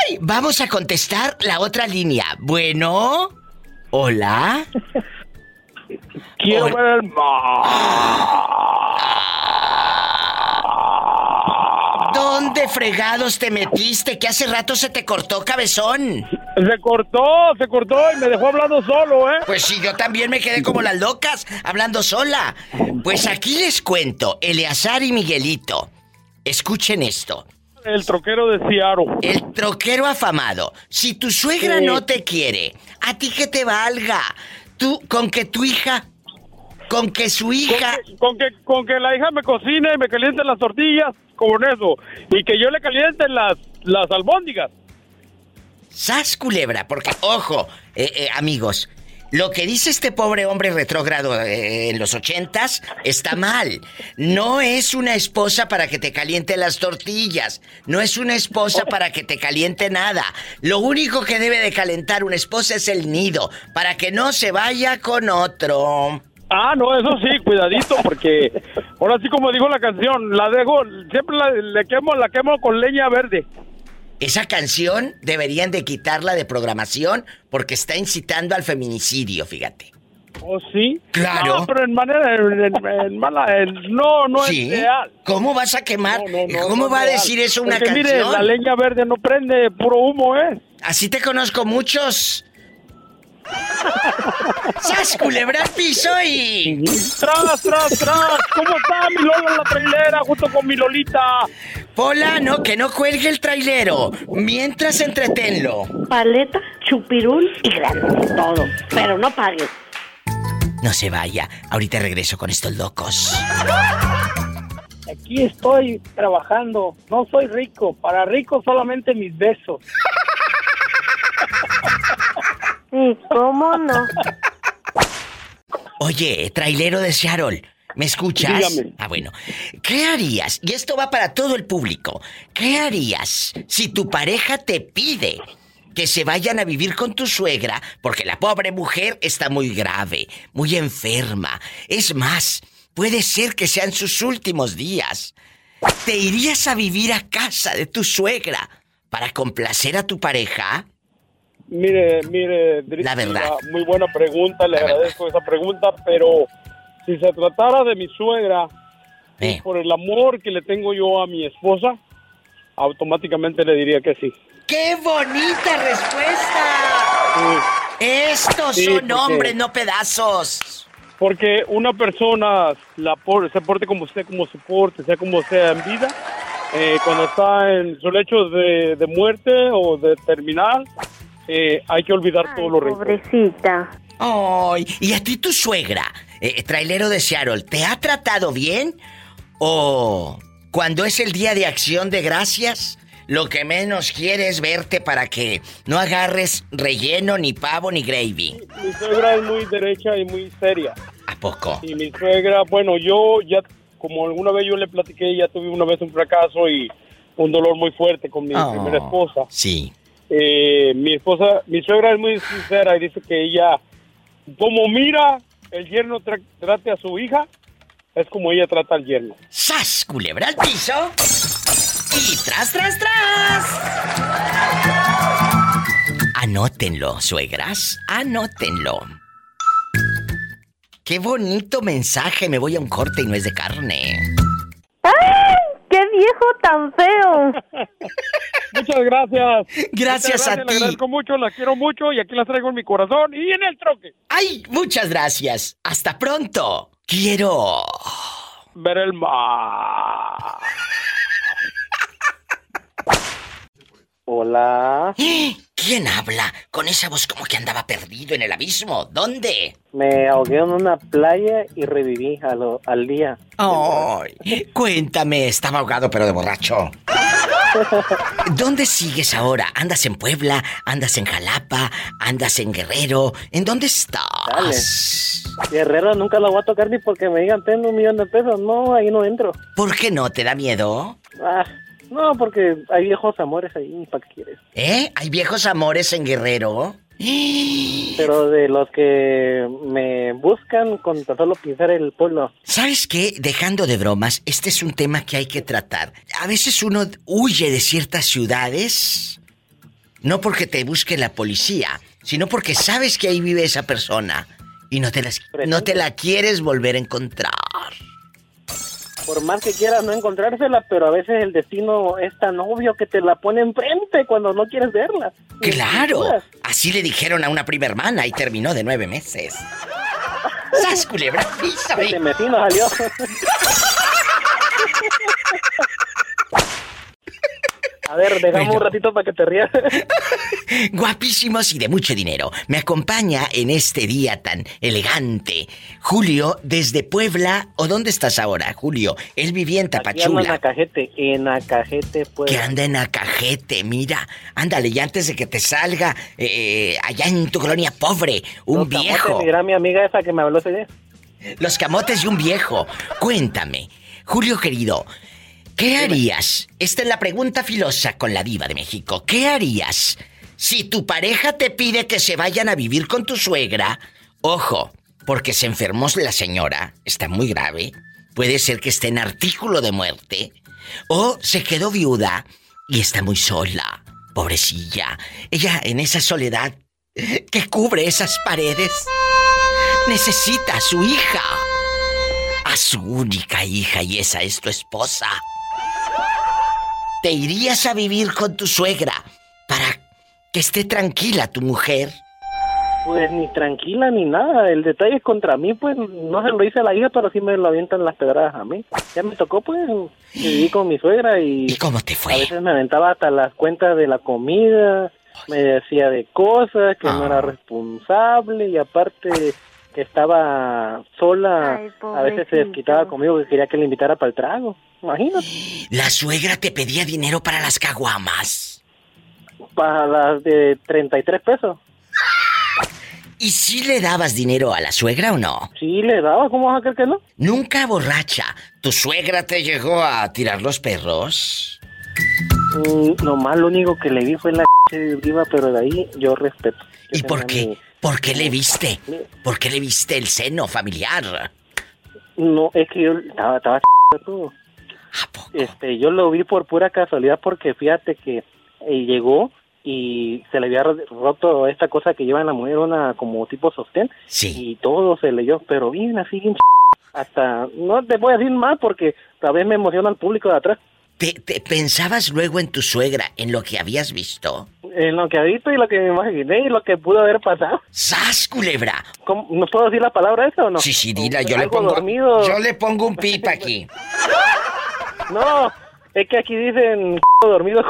[SPEAKER 1] ¡Ay! Vamos a contestar la otra línea. Bueno. Hola.
[SPEAKER 13] Quiero ver el
[SPEAKER 1] ¿Dónde fregados te metiste? Que hace rato se te cortó, cabezón.
[SPEAKER 13] Se cortó, se cortó y me dejó hablando solo, ¿eh?
[SPEAKER 1] Pues sí, yo también me quedé como las locas, hablando sola. Pues aquí les cuento, Eleazar y Miguelito. Escuchen esto.
[SPEAKER 13] El troquero de Ciaro.
[SPEAKER 1] El troquero afamado. Si tu suegra
[SPEAKER 13] Sí.
[SPEAKER 1] no te quiere, a ti que te valga. Tú, con que tu hija, con que su hija...
[SPEAKER 13] Con que, con que la hija me cocine y me caliente las tortillas, con eso. Y que yo le caliente las, las albóndigas.
[SPEAKER 1] ¡Sas, culebra! Porque, ojo, eh, eh, amigos, lo que dice este pobre hombre retrógrado eh, en los ochentas está mal. No es una esposa para que te caliente las tortillas. No es una esposa para que te caliente nada. Lo único que debe de calentar una esposa es el nido, para que no se vaya con otro.
[SPEAKER 13] Ah, no, eso sí, cuidadito, porque ahora sí como dijo la canción, la dejo, siempre la, le quemo, la quemo con leña verde.
[SPEAKER 1] Esa canción deberían de quitarla de programación porque está incitando al feminicidio, fíjate.
[SPEAKER 13] ¿Oh, sí?
[SPEAKER 1] Claro.
[SPEAKER 13] No, pero en manera, en, en- en mala, no, no
[SPEAKER 1] ¿Sí?
[SPEAKER 13] es real.
[SPEAKER 1] ¿Cómo vas a quemar? ¿Cómo
[SPEAKER 13] no
[SPEAKER 1] va a decir eso una
[SPEAKER 13] Porque,
[SPEAKER 1] canción?
[SPEAKER 13] mire, la leña verde no prende, puro humo, ¿eh?
[SPEAKER 1] Así te conozco muchos. ¡Sas, culebra piso y...
[SPEAKER 13] ¡Tras, tras, tras! ¿Cómo está mi Lola en la trailera junto con mi Lolita?
[SPEAKER 1] Pola, no, que no cuelgue el trailero. Mientras entretenlo.
[SPEAKER 11] Paleta, chupirul y grande. Todo. Pero no pagues.
[SPEAKER 1] No se vaya. Ahorita regreso con estos locos.
[SPEAKER 12] Aquí estoy trabajando. No soy rico. Para rico solamente mis besos.
[SPEAKER 11] ¿Y cómo no?
[SPEAKER 1] Oye, trailero de Seattle, ¿me escuchas?
[SPEAKER 13] Dígame.
[SPEAKER 1] Ah, bueno. ¿Qué harías? Y esto va para todo el público. ¿Qué harías si tu pareja te pide que se vayan a vivir con tu suegra porque la pobre mujer está muy grave, muy enferma? Es más, puede ser que sean sus últimos días. ¿Te irías a vivir a casa de tu suegra para complacer a tu pareja?
[SPEAKER 13] Mire, mire,
[SPEAKER 1] La verdad.
[SPEAKER 13] Muy buena pregunta, le agradezco esa pregunta, pero si se tratara de mi suegra,
[SPEAKER 1] Eh.
[SPEAKER 13] por el amor que le tengo yo a mi esposa, automáticamente le diría que sí.
[SPEAKER 1] ¡Qué bonita respuesta! Estos
[SPEAKER 13] Sí,
[SPEAKER 1] son
[SPEAKER 13] porque-
[SPEAKER 1] hombres, no pedazos.
[SPEAKER 13] Porque una persona la por- se porte como usted, como se porte, sea como sea en vida, eh, cuando está en su lecho de, de muerte o de terminal, eh, hay que olvidar todo lo rencor.
[SPEAKER 11] Pobrecita.
[SPEAKER 1] Ay, ¿y a ti tu suegra, eh, trailero de Seattle, te ha tratado bien? ¿O cuando es el día de acción de gracias, lo que menos quiere es verte para que no agarres relleno, ni pavo, ni gravy?
[SPEAKER 13] Mi suegra es muy derecha y muy seria.
[SPEAKER 1] ¿A poco?
[SPEAKER 13] Y mi suegra, bueno, yo ya, como alguna vez yo le platiqué, ya tuve una vez un fracaso y un dolor muy fuerte con mi
[SPEAKER 1] Oh,
[SPEAKER 13] primera esposa.
[SPEAKER 1] Sí.
[SPEAKER 13] Eh, mi esposa, mi suegra es muy sincera y dice que ella, como mira el yerno tra- trate a su hija, es como ella trata al yerno.
[SPEAKER 1] ¡Sas! Culebra al piso. Y tras, tras, tras. Anótenlo, suegras. Anótenlo. Qué bonito mensaje. Me voy a un corte y no es de carne.
[SPEAKER 11] ¡Ay! ¡Qué viejo tan feo!
[SPEAKER 13] Muchas gracias.
[SPEAKER 1] Gracias
[SPEAKER 13] Muchas
[SPEAKER 1] a
[SPEAKER 13] Le
[SPEAKER 1] ti.
[SPEAKER 13] agradezco mucho, las quiero mucho y aquí las traigo en mi corazón y en el troque.
[SPEAKER 1] ¡Ay! Muchas gracias. Hasta pronto. Quiero.
[SPEAKER 13] Ver el mar.
[SPEAKER 15] Hola,
[SPEAKER 1] ¿Quién habla? Con esa voz como que andaba perdido en el abismo. ¿Dónde?
[SPEAKER 15] me ahogué en una playa y reviví a lo- al día.
[SPEAKER 1] Ay, cuéntame, estaba ahogado pero de borracho. ¿Dónde sigues ahora? ¿Andas en Puebla? ¿Andas en Jalapa? ¿Andas en Guerrero? ¿En dónde
[SPEAKER 15] Dale.
[SPEAKER 1] estás?
[SPEAKER 15] Guerrero nunca lo voy a tocar ni porque me digan tengo un millón de pesos. No, ahí no entro.
[SPEAKER 1] ¿Por qué no? ¿Te da miedo?
[SPEAKER 15] Ah, no, porque hay viejos amores ahí, ¿para qué quieres?
[SPEAKER 1] ¿Eh? ¿Hay viejos amores en Guerrero?
[SPEAKER 15] Pero de los que me buscan con tan solo pisar el pueblo.
[SPEAKER 1] ¿Sabes qué? Dejando de bromas, este es un tema que hay que tratar. A veces uno huye de ciertas ciudades, no porque te busque la policía, sino porque sabes que ahí vive esa persona Y no te, las, no te la quieres volver a encontrar.
[SPEAKER 15] Por más que quieras no encontrársela, pero a veces el destino es tan obvio que te la pone enfrente cuando no quieres verla.
[SPEAKER 1] ¡Claro! Así le dijeron a una prima hermana y terminó de nueve meses. ¡Sas, culebra! piso!
[SPEAKER 15] Vecino salió. A ver, dejamos un ratito para que te rías.
[SPEAKER 1] Guapísimos y de mucho dinero. Me acompaña en este día tan elegante. Julio, desde Puebla. ¿O dónde estás ahora, Julio? Él vivía en
[SPEAKER 15] Aquí en
[SPEAKER 1] Tapachula.
[SPEAKER 15] Acajete, en Acajete, pues.
[SPEAKER 1] Que anda en Acajete, mira. Ándale, y antes de que te salga eh, allá en tu colonia pobre, un
[SPEAKER 15] Los
[SPEAKER 1] viejo.
[SPEAKER 15] Mi amiga esa que me habló ese día.
[SPEAKER 1] Los camotes y un viejo. Cuéntame, Julio querido, ¿qué harías? Esta es la pregunta filosa con la diva de México. ¿Qué harías si tu pareja te pide que se vayan a vivir con tu suegra? Ojo, porque se enfermó la señora, está muy grave. Puede ser que esté en artículo de muerte. O se quedó viuda y está muy sola. Pobrecilla. Ella en esa soledad que cubre esas paredes necesita a su hija. A su única hija y esa es tu esposa. ¿Te irías a vivir con tu suegra para que esté tranquila tu mujer?
[SPEAKER 15] Pues ni tranquila ni nada. El detalle es contra mí, pues no se lo hice a la hija, pero sí me lo avientan las pedradas a mí. Ya me tocó, pues, viví con mi suegra y.
[SPEAKER 1] ¿Y cómo te fue?
[SPEAKER 15] A veces me aventaba hasta las cuentas de la comida, me decía de cosas, que no
[SPEAKER 1] Ah.
[SPEAKER 15] era responsable y aparte que estaba sola.
[SPEAKER 4] Ay,
[SPEAKER 15] a veces se desquitaba conmigo que quería que le invitara para el trago. Imagínate.
[SPEAKER 1] La suegra te pedía dinero para las caguamas.
[SPEAKER 15] Para las de 33 pesos.
[SPEAKER 1] ¿Y si le dabas dinero a la suegra o no?
[SPEAKER 15] Sí, le daba, ¿cómo vas a creer que no?
[SPEAKER 1] Nunca borracha. ¿Tu suegra te llegó a tirar los perros?
[SPEAKER 15] Mm, nomás lo único que le vi fue la viva, pero de ahí yo respeto. Yo
[SPEAKER 1] ¿Y por qué?
[SPEAKER 15] mi-
[SPEAKER 1] ¿Por qué le viste? ¿Por qué le viste el seno familiar?
[SPEAKER 15] No, es que yo estaba, estaba todo. Este, yo lo vi por pura casualidad porque fíjate que eh, llegó y se le había roto esta cosa que lleva en la mujer, una como tipo sostén. Y todo se leyó, pero bien así, bien hasta, no te voy a decir más porque tal vez me emociona el público de atrás.
[SPEAKER 1] ¿Te, te pensabas luego en tu suegra, en lo que habías visto?
[SPEAKER 15] En lo que ha visto y lo que me imaginé y lo que pudo haber pasado.
[SPEAKER 1] ¡Sas, culebra!
[SPEAKER 15] ¿Cómo- ¿No puedo decir la palabra esa o no?
[SPEAKER 1] Sí, sí, dila, yo le pongo.
[SPEAKER 15] dormido.
[SPEAKER 1] Yo le pongo un pip aquí.
[SPEAKER 15] No, es que aquí dicen dormido.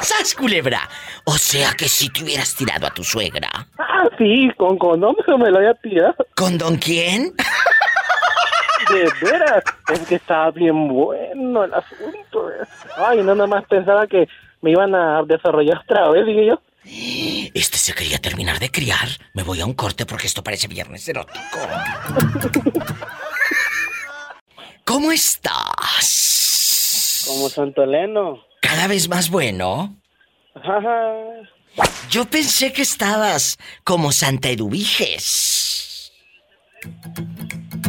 [SPEAKER 1] ¡Sas, culebra! O sea que si te hubieras tirado a tu suegra.
[SPEAKER 15] Ah, sí, con condón me lo había tirado.
[SPEAKER 1] ¿Con don quién?
[SPEAKER 15] De veras, es que estaba bien bueno el asunto. Ay, no, nada más pensaba que me iban a desarrollar otra vez, dije yo.
[SPEAKER 1] Este se quería terminar de criar. Me voy a un corte porque esto parece viernes erótico. ¿Cómo estás?
[SPEAKER 15] Como Santo Eleno.
[SPEAKER 1] Cada vez más bueno. Yo pensé que estabas como Santa Eduviges.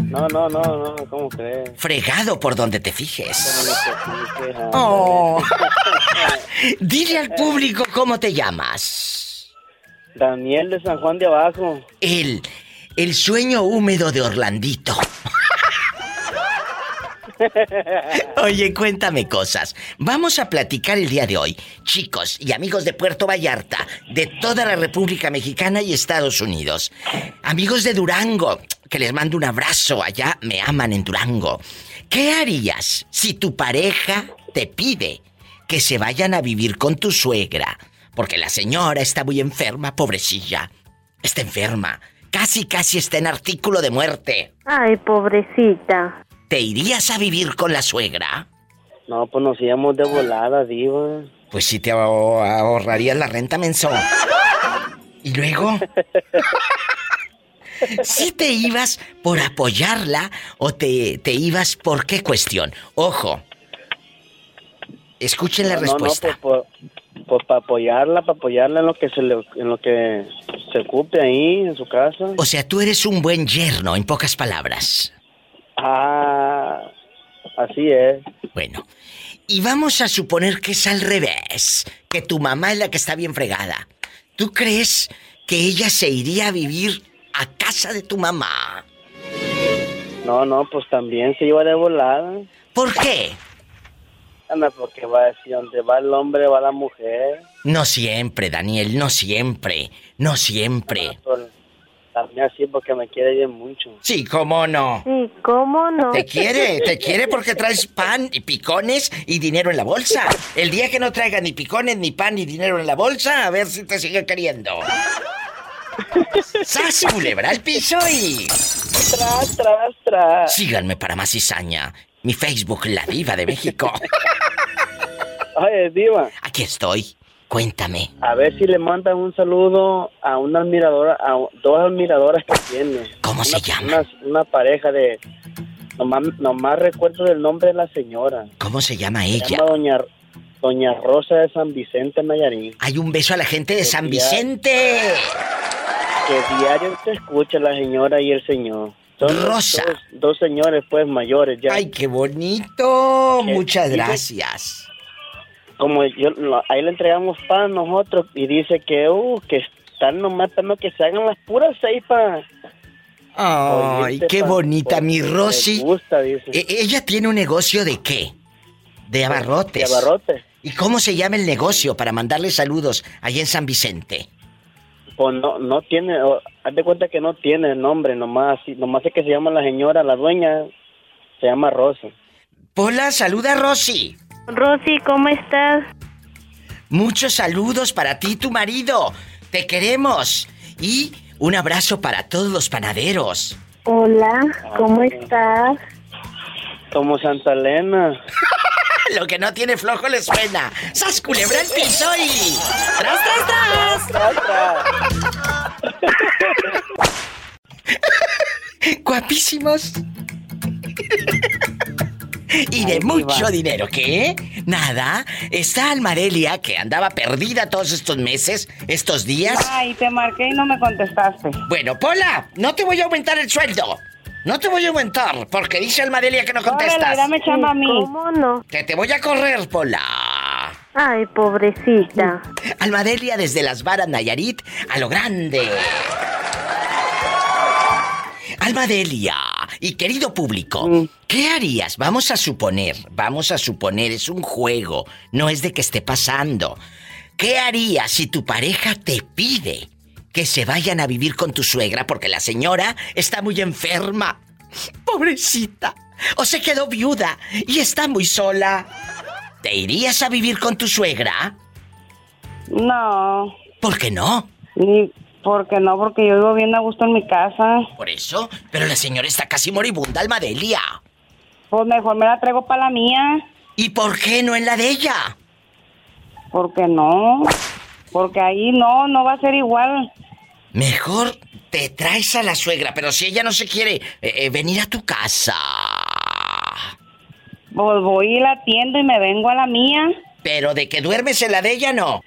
[SPEAKER 15] No, no, no, no, ¿cómo crees?
[SPEAKER 1] Fregado por donde te fijes.
[SPEAKER 15] Oh.
[SPEAKER 1] Dile al público cómo te llamas.
[SPEAKER 15] Daniel de San Juan de Abajo.
[SPEAKER 1] El, el sueño húmedo de Orlandito. Oye, cuéntame cosas. Vamos a platicar el día de hoy, chicos y amigos de Puerto Vallarta, de toda la República Mexicana y Estados Unidos. Amigos de Durango, que les mando un abrazo, allá me aman en Durango. ¿Qué harías si tu pareja te pide que se vayan a vivir con tu suegra? Porque la señora está muy enferma, pobrecilla. Está enferma. Casi, casi está en artículo de muerte.
[SPEAKER 4] Ay, pobrecita.
[SPEAKER 1] ¿Te irías a vivir con la suegra?
[SPEAKER 15] No, pues nos íbamos de volada, diva.
[SPEAKER 1] Pues sí te ahor- ahorrarías la renta mensual. ¿Y luego? ¿Sí te ibas por apoyarla o te, te ibas por qué cuestión? Ojo. Escuchen la
[SPEAKER 15] No,
[SPEAKER 1] respuesta.
[SPEAKER 15] No, pues, pues, pues para apoyarla, para apoyarla en lo que se le, en lo que se ocupe ahí en su casa.
[SPEAKER 1] O sea, tú eres un buen yerno, en pocas palabras.
[SPEAKER 15] Ah, así es.
[SPEAKER 1] Bueno, y vamos a suponer que es al revés, que tu mamá es la que está bien fregada. ¿Tú crees que ella se iría a vivir a casa de tu mamá.
[SPEAKER 16] No, no, pues también se iba de volada.
[SPEAKER 1] ¿Por qué?
[SPEAKER 16] Anda, porque va a decir, donde va el hombre va la mujer.
[SPEAKER 1] No siempre, Daniel, no siempre, no siempre.
[SPEAKER 16] También así porque me quiere bien mucho.
[SPEAKER 1] Sí, cómo no.
[SPEAKER 11] Sí, ¿cómo no?
[SPEAKER 1] Te quiere, te quiere porque traes pan y picones y dinero en la bolsa. El día que no traiga ni picones, ni pan, ni dinero en la bolsa, a ver si te sigue queriendo. ¡Sas, culebra al piso y...
[SPEAKER 16] Tras, tras, tras.
[SPEAKER 1] Síganme para más cizaña. Mi Facebook, La Diva de México.
[SPEAKER 16] Oye, Diva.
[SPEAKER 1] Aquí estoy. Cuéntame.
[SPEAKER 16] A ver si le mandan un saludo a una admiradora, a dos admiradoras que tiene.
[SPEAKER 1] ¿Cómo se llama?
[SPEAKER 16] Una, una pareja de... Nomás, nomás recuerdo el nombre de la señora.
[SPEAKER 1] ¿Cómo se llama
[SPEAKER 16] Se
[SPEAKER 1] ella?
[SPEAKER 16] llama Doña, Doña Rosa de San Vicente Nayarit.
[SPEAKER 1] Hay un beso a la gente de San Vicente.
[SPEAKER 16] Que diario se escucha la señora y el señor. Son
[SPEAKER 1] Rosa.
[SPEAKER 16] Dos, dos señores, pues, mayores ya.
[SPEAKER 1] Ay, qué bonito.
[SPEAKER 16] Que
[SPEAKER 1] Muchas gracias.
[SPEAKER 16] Como yo, ahí le entregamos pan nosotros y dice que, uh, que están nomás esperando que se hagan las puras seis para...
[SPEAKER 1] Ay, qué bonita, mi Rosy.
[SPEAKER 16] Gusta, dice.
[SPEAKER 1] E- ¿Ella tiene un negocio de qué? De abarrotes.
[SPEAKER 16] De abarrotes.
[SPEAKER 1] ¿Y cómo se llama el negocio para mandarle saludos allá en San Vicente?
[SPEAKER 16] Pues no, no tiene, o- haz de cuenta que no tiene nombre, nomás, nomás es que se llama la señora, la dueña, se llama Rosa.
[SPEAKER 1] Pola, saluda a Rosy.
[SPEAKER 11] Rosy, ¿cómo estás?
[SPEAKER 1] Muchos saludos para ti y tu marido. Te queremos. Y un abrazo para todos los panaderos.
[SPEAKER 11] Hola, ¿cómo estás?
[SPEAKER 16] Como Santa Elena.
[SPEAKER 1] Lo que no tiene flojo le suena. ¡Sas culebra el piso y... ¡Tras, tras, tras! Guapísimos. Y de mucho dinero, ¿qué? Nada. Está Almadelia, que andaba perdida todos estos meses, estos días.
[SPEAKER 17] Ay, te marqué y no me contestaste.
[SPEAKER 1] Bueno, Pola, no te voy a aumentar el sueldo. No te voy a aumentar, porque dice Almadelia que no contestas.
[SPEAKER 17] Órale, dame chamba a mí.
[SPEAKER 11] ¿Cómo no?
[SPEAKER 1] Que te voy a correr, Pola.
[SPEAKER 11] Ay, pobrecita.
[SPEAKER 1] Almadelia desde las varas Nayarit a lo grande. Almadelia y querido público, ¿qué harías? Vamos a suponer, vamos a suponer, es un juego, no es de que esté pasando. ¿Qué harías si tu pareja te pide que se vayan a vivir con tu suegra porque la señora está muy enferma? Pobrecita. O se quedó viuda y está muy sola. ¿Te irías a vivir con tu suegra?
[SPEAKER 17] No.
[SPEAKER 1] ¿Por qué no?
[SPEAKER 17] Ni porque no, porque yo vivo bien a gusto en mi casa.
[SPEAKER 1] Por eso, pero la señora está casi moribunda, Almadelia.
[SPEAKER 17] Pues mejor me la traigo para la mía.
[SPEAKER 1] ¿Y por qué no en la de ella?
[SPEAKER 17] Porque no. Porque ahí no, no va a ser igual.
[SPEAKER 1] Mejor te traes a la suegra, pero si ella no se quiere eh, eh, venir a tu casa.
[SPEAKER 17] Pues voy y la atiendo y me vengo a la mía.
[SPEAKER 1] Pero de que duermes en la de ella, no.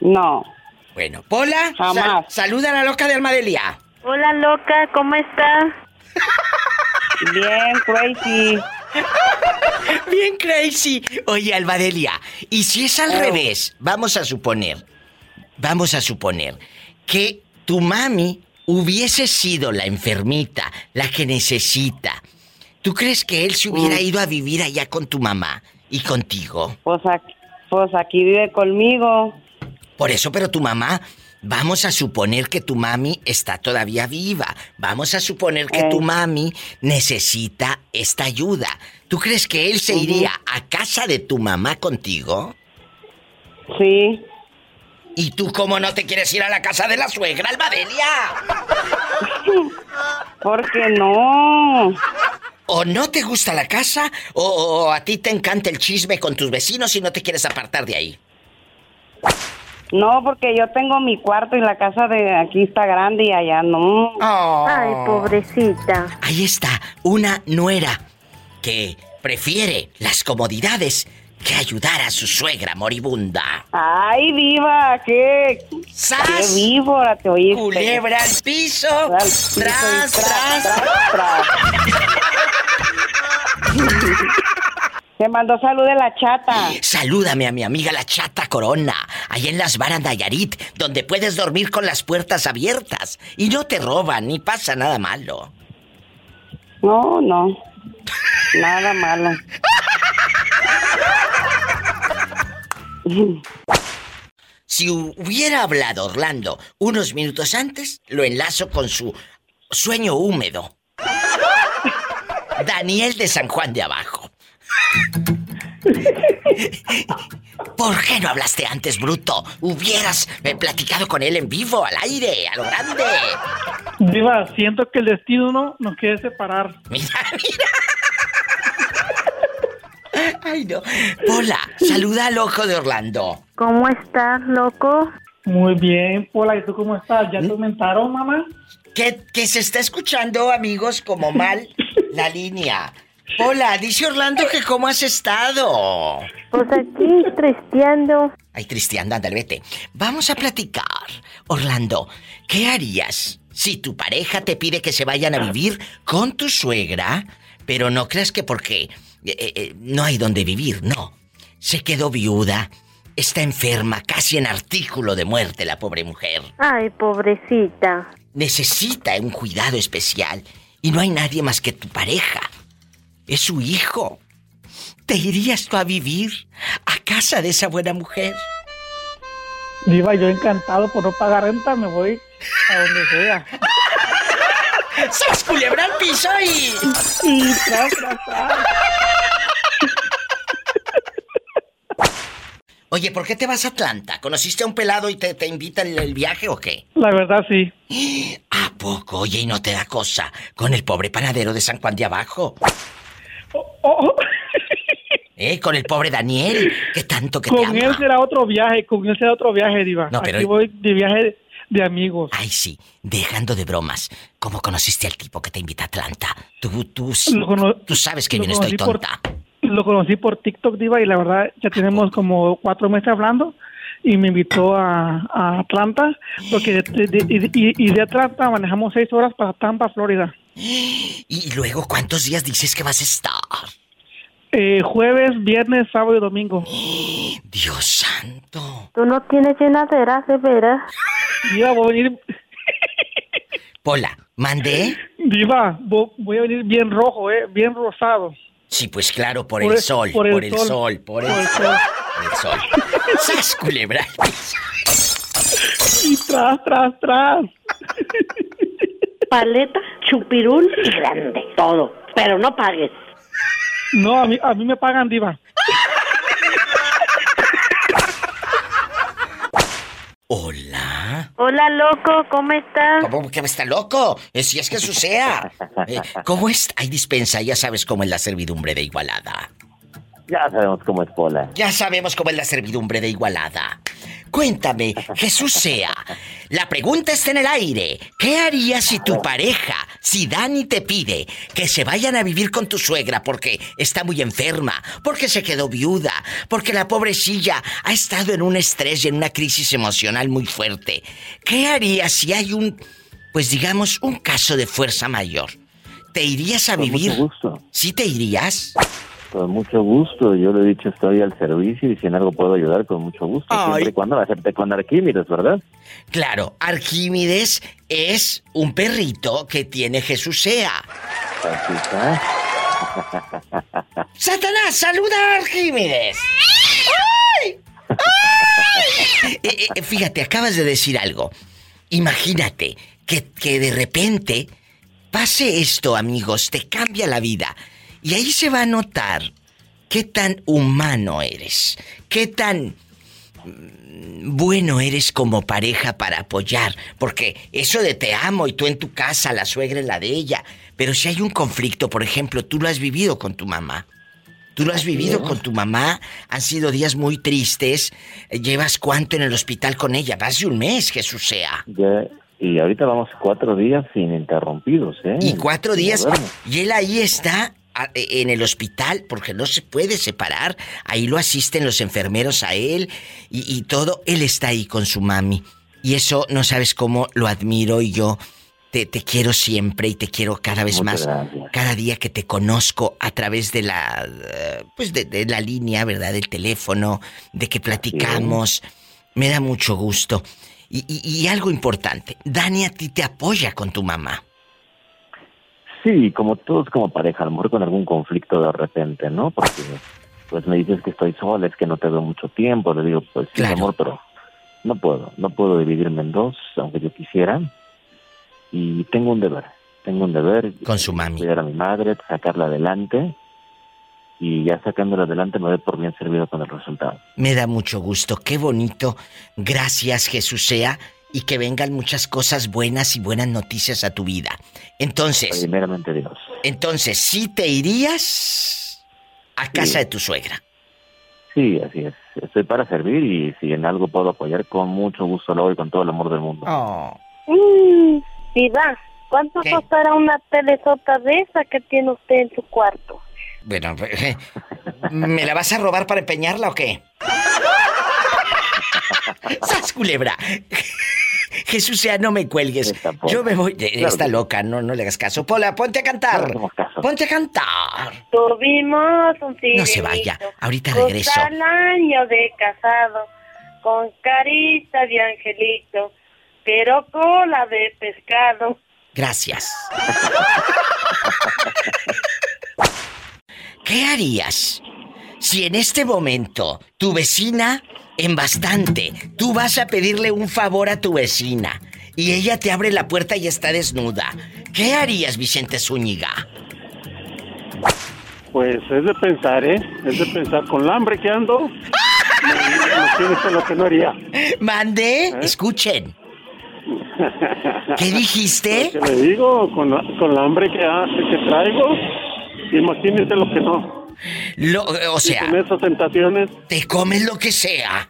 [SPEAKER 17] No.
[SPEAKER 1] Bueno, Pola,
[SPEAKER 17] Jamás.
[SPEAKER 1] sal- saluda a la loca de Almadelia.
[SPEAKER 11] Hola, loca, ¿cómo estás?
[SPEAKER 17] Bien, crazy.
[SPEAKER 1] Bien crazy. Oye, Almadelia, ¿y si es al
[SPEAKER 17] Oh.
[SPEAKER 1] revés? Vamos a suponer, vamos a suponer que tu mami hubiese sido la enfermita, la que necesita. ¿Tú crees que él se hubiera
[SPEAKER 17] Mm.
[SPEAKER 1] ido a vivir allá con tu mamá y contigo?
[SPEAKER 17] Pues aquí, pues aquí vive conmigo.
[SPEAKER 1] Por eso, pero tu mamá, vamos a suponer que tu mami está todavía viva. Vamos a suponer que
[SPEAKER 17] Eh.
[SPEAKER 1] tu mami necesita esta ayuda. ¿Tú crees que él se iría a casa de tu mamá contigo?
[SPEAKER 17] Sí.
[SPEAKER 1] ¿Y tú cómo no te quieres ir a la casa de la suegra, Almadelia?
[SPEAKER 17] Porque no.
[SPEAKER 1] ¿O no te gusta la casa o, o a ti te encanta el chisme con tus vecinos y no te quieres apartar de ahí?
[SPEAKER 17] No, porque yo tengo mi cuarto y la casa de aquí está grande y allá no.
[SPEAKER 11] Ay, pobrecita.
[SPEAKER 1] Ahí está, una nuera que prefiere las comodidades que ayudar a su suegra moribunda.
[SPEAKER 17] Ay, viva, qué,
[SPEAKER 1] ¡Sas!
[SPEAKER 17] qué víbora te oíste.
[SPEAKER 1] Culebra al piso.
[SPEAKER 17] Al piso y
[SPEAKER 1] Tras, tras.
[SPEAKER 17] tras, tras. Te mandó salud de la chata.
[SPEAKER 1] Salúdame a mi amiga la chata Corona, allá en las varas Nayarit, donde puedes dormir con las puertas abiertas y no te roban ni pasa nada malo.
[SPEAKER 17] No, no. Nada malo.
[SPEAKER 1] Si hubiera hablado Orlando unos minutos antes, lo enlazo con su sueño húmedo. Daniel de San Juan de Abajo. ¿Por qué no hablaste antes, bruto? Hubieras eh, platicado con él en vivo, al aire, a lo grande.
[SPEAKER 18] Diva, siento que el destino no nos quiere separar.
[SPEAKER 1] Mira, mira. Ay, no. Hola, saluda al ojo de Orlando.
[SPEAKER 8] ¿Cómo estás, loco?
[SPEAKER 18] Muy bien, Pola, ¿y tú cómo estás? ¿Ya te aumentaron, mamá?
[SPEAKER 1] Que, que se está escuchando, amigos, como mal la línea. Hola, dice Orlando que cómo has estado.
[SPEAKER 8] Pues aquí, tristeando.
[SPEAKER 1] Ay, tristeando, ándale, vete. Vamos a platicar. Orlando, ¿qué harías si tu pareja te pide que se vayan a vivir con tu suegra? Pero no creas que porque eh, eh, no hay donde vivir, no. Se quedó viuda, está enferma, casi en artículo de muerte la pobre mujer.
[SPEAKER 8] Ay, pobrecita.
[SPEAKER 1] Necesita un cuidado especial y no hay nadie más que tu pareja. Es su hijo. ¿Te irías tú a vivir a casa de esa buena mujer?
[SPEAKER 18] Diva, yo encantado por no pagar renta, me voy a donde sea.
[SPEAKER 1] ¡Sas culebra al piso y...
[SPEAKER 18] Y tras, tras, tras.
[SPEAKER 1] Oye, ¿por qué te vas a Atlanta? ¿Conociste a un pelado y te, te invita el, el viaje o qué?
[SPEAKER 18] La verdad, sí.
[SPEAKER 1] ¿A poco? Oye, y no te da cosa con el pobre panadero de San Juan de Abajo.
[SPEAKER 18] Oh,
[SPEAKER 1] ¿Eh? Con el pobre Daniel, que tanto que te
[SPEAKER 18] Con
[SPEAKER 1] ama.
[SPEAKER 18] él será otro viaje, con él será otro viaje, Diva.
[SPEAKER 1] No, pero-
[SPEAKER 18] Aquí voy de viaje de, amigos.
[SPEAKER 1] Ay, sí, dejando de bromas. ¿Cómo conociste al tipo que te invita a Atlanta? Tú, sabes que yo no estoy
[SPEAKER 18] conocí por-
[SPEAKER 1] tonta.
[SPEAKER 18] Lo conocí por TikTok, Diva, y la verdad ya tenemos como cuatro meses hablando. Y me invitó a, a Atlanta, porque de, de- de- y, y de Atlanta manejamos seis horas para Tampa, Florida.
[SPEAKER 1] Y luego, ¿cuántos días dices que vas a estar?
[SPEAKER 18] Eh, jueves, viernes, sábado y domingo.
[SPEAKER 1] Dios santo.
[SPEAKER 8] Tú no tienes llenadera, de veras.
[SPEAKER 18] Diva, voy a venir,
[SPEAKER 1] Pola, ¿mandé?
[SPEAKER 18] Diva, vo- voy a venir bien rojo, eh, bien rosado.
[SPEAKER 1] Sí, pues claro, por,
[SPEAKER 18] Por
[SPEAKER 1] el
[SPEAKER 18] el-
[SPEAKER 1] sol,
[SPEAKER 18] por
[SPEAKER 1] por
[SPEAKER 18] el
[SPEAKER 1] el,
[SPEAKER 18] sol.
[SPEAKER 1] sol, por el,
[SPEAKER 18] Por el
[SPEAKER 1] sol,
[SPEAKER 18] sol.
[SPEAKER 1] por el sol. ¡Sas, culebra!
[SPEAKER 18] Y tras, tras, tras.
[SPEAKER 19] Paleta, chupirul y grande. Todo. Pero no pagues.
[SPEAKER 18] No, a mí, a mí me pagan, Diva.
[SPEAKER 1] Hola.
[SPEAKER 8] Hola, loco, ¿cómo estás?
[SPEAKER 1] ¿Cómo que está loco? Eh, Si es Jesús sea. Eh, ¿Cómo es? Hay dispensa, ya sabes cómo es la servidumbre de Igualada.
[SPEAKER 20] Ya sabemos cómo es Pola.
[SPEAKER 1] Ya sabemos cómo es la servidumbre de Igualada. Cuéntame, Jesús sea. La pregunta está en el aire. ¿Qué harías si tu pareja, si Dani te pide que se vayan a vivir con tu suegra porque está muy enferma, porque se quedó viuda, porque la pobrecilla ha estado en un estrés y en una crisis emocional muy fuerte? ¿Qué harías si hay un, pues digamos, un caso de fuerza mayor? ¿Te irías a
[SPEAKER 20] Con
[SPEAKER 1] vivir?
[SPEAKER 20] mucho gusto.
[SPEAKER 1] ¿Sí te irías?
[SPEAKER 20] Con mucho gusto. Yo le he dicho, estoy al servicio y si en algo puedo ayudar, con mucho gusto.
[SPEAKER 1] Ay.
[SPEAKER 20] Siempre y cuando acepte con Arquímedes, ¿verdad?
[SPEAKER 1] Claro, Arquímedes es un perrito que tiene Jesús sea.
[SPEAKER 20] Así está.
[SPEAKER 1] ¡Satanás, saluda a Arquímedes! ¡Ay! ¡Ay! Eh, eh, fíjate, acabas de decir algo. Imagínate que, que de repente pase esto, amigos, te cambia la vida. Y ahí se va a notar qué tan humano eres, qué tan mm, bueno eres como pareja para apoyar, porque eso de te amo y tú en tu casa, la suegra en la de ella, pero si hay un conflicto, por ejemplo, tú lo has vivido con tu mamá. Tú lo has vivido con tu mamá, han sido días muy tristes. Eh, ¿Llevas cuánto en el hospital con ella? Más de un mes, Jesús sea.
[SPEAKER 20] Ya, y ahorita vamos cuatro días ininterrumpidos, ¿eh?
[SPEAKER 1] Y cuatro días. Y él ahí está en el hospital porque no se puede separar. Ahí lo asisten los enfermeros a él y, y todo. Él está ahí con su mami. Y eso no sabes cómo lo admiro y yo te, te quiero siempre y te quiero cada vez
[SPEAKER 20] Muchas
[SPEAKER 1] más.
[SPEAKER 20] gracias.
[SPEAKER 1] Cada día que te conozco a través de la, eh, pues de, de la línea, ¿verdad? Del teléfono, de que platicamos. Me da mucho gusto. Y, y- y algo importante, Dani a ti te apoya con tu mamá.
[SPEAKER 20] Sí, como todos como pareja, a lo mejor con algún conflicto de repente, ¿no? Porque pues me dices que estoy sola, es que no te veo mucho tiempo, le digo, pues sí, amor, pero no puedo, no puedo dividirme en dos, aunque yo quisiera. Y tengo un deber, tengo un deber.
[SPEAKER 1] Con su mami.
[SPEAKER 20] Cuidar a mi madre, sacarla adelante. Y ya sacándola adelante me doy por bien servido con el resultado.
[SPEAKER 1] Me da mucho gusto, qué bonito. Gracias Jesús sea y que vengan muchas cosas buenas y buenas noticias a tu vida. Entonces,
[SPEAKER 20] Primeramente Dios.
[SPEAKER 1] entonces, ¿sí te irías a casa de tu suegra?
[SPEAKER 20] Sí, así es. Estoy para servir y si en algo puedo apoyar, con mucho gusto lo hago y con todo el amor del mundo.
[SPEAKER 1] Oh.
[SPEAKER 21] Mm, Diva, ¿cuánto costará una telesota de esa que tiene usted en su cuarto?
[SPEAKER 1] Bueno, ¿me la vas a robar para empeñarla o qué? ¡Sas, culebra! Jesús sea, no me cuelgues. Yo me voy. eh,
[SPEAKER 21] Claro
[SPEAKER 1] Está loca, no, no le hagas caso. Pola, ponte a cantar. Ponte a cantar.
[SPEAKER 21] Tuvimos un
[SPEAKER 1] No se vaya. Ahorita regreso.
[SPEAKER 21] al año de casado, con carita de angelito, pero cola de pescado.
[SPEAKER 1] Gracias. ¿Qué harías si en este momento tu vecina, en bastante, tú vas a pedirle un favor a tu vecina y ella te abre la puerta y está desnuda? ¿Qué harías, Vicente Zúñiga?
[SPEAKER 22] Pues es de pensar, ¿eh? Es de pensar. Con el hambre que ando, imagínese lo que no haría.
[SPEAKER 1] Mande, escuchen. ¿Qué dijiste?
[SPEAKER 22] Lo que le digo, con la, con hambre que, hace, que traigo, imagínese lo que no.
[SPEAKER 1] Lo, o sea,
[SPEAKER 22] Y con esas tentaciones,
[SPEAKER 1] te comes lo que sea.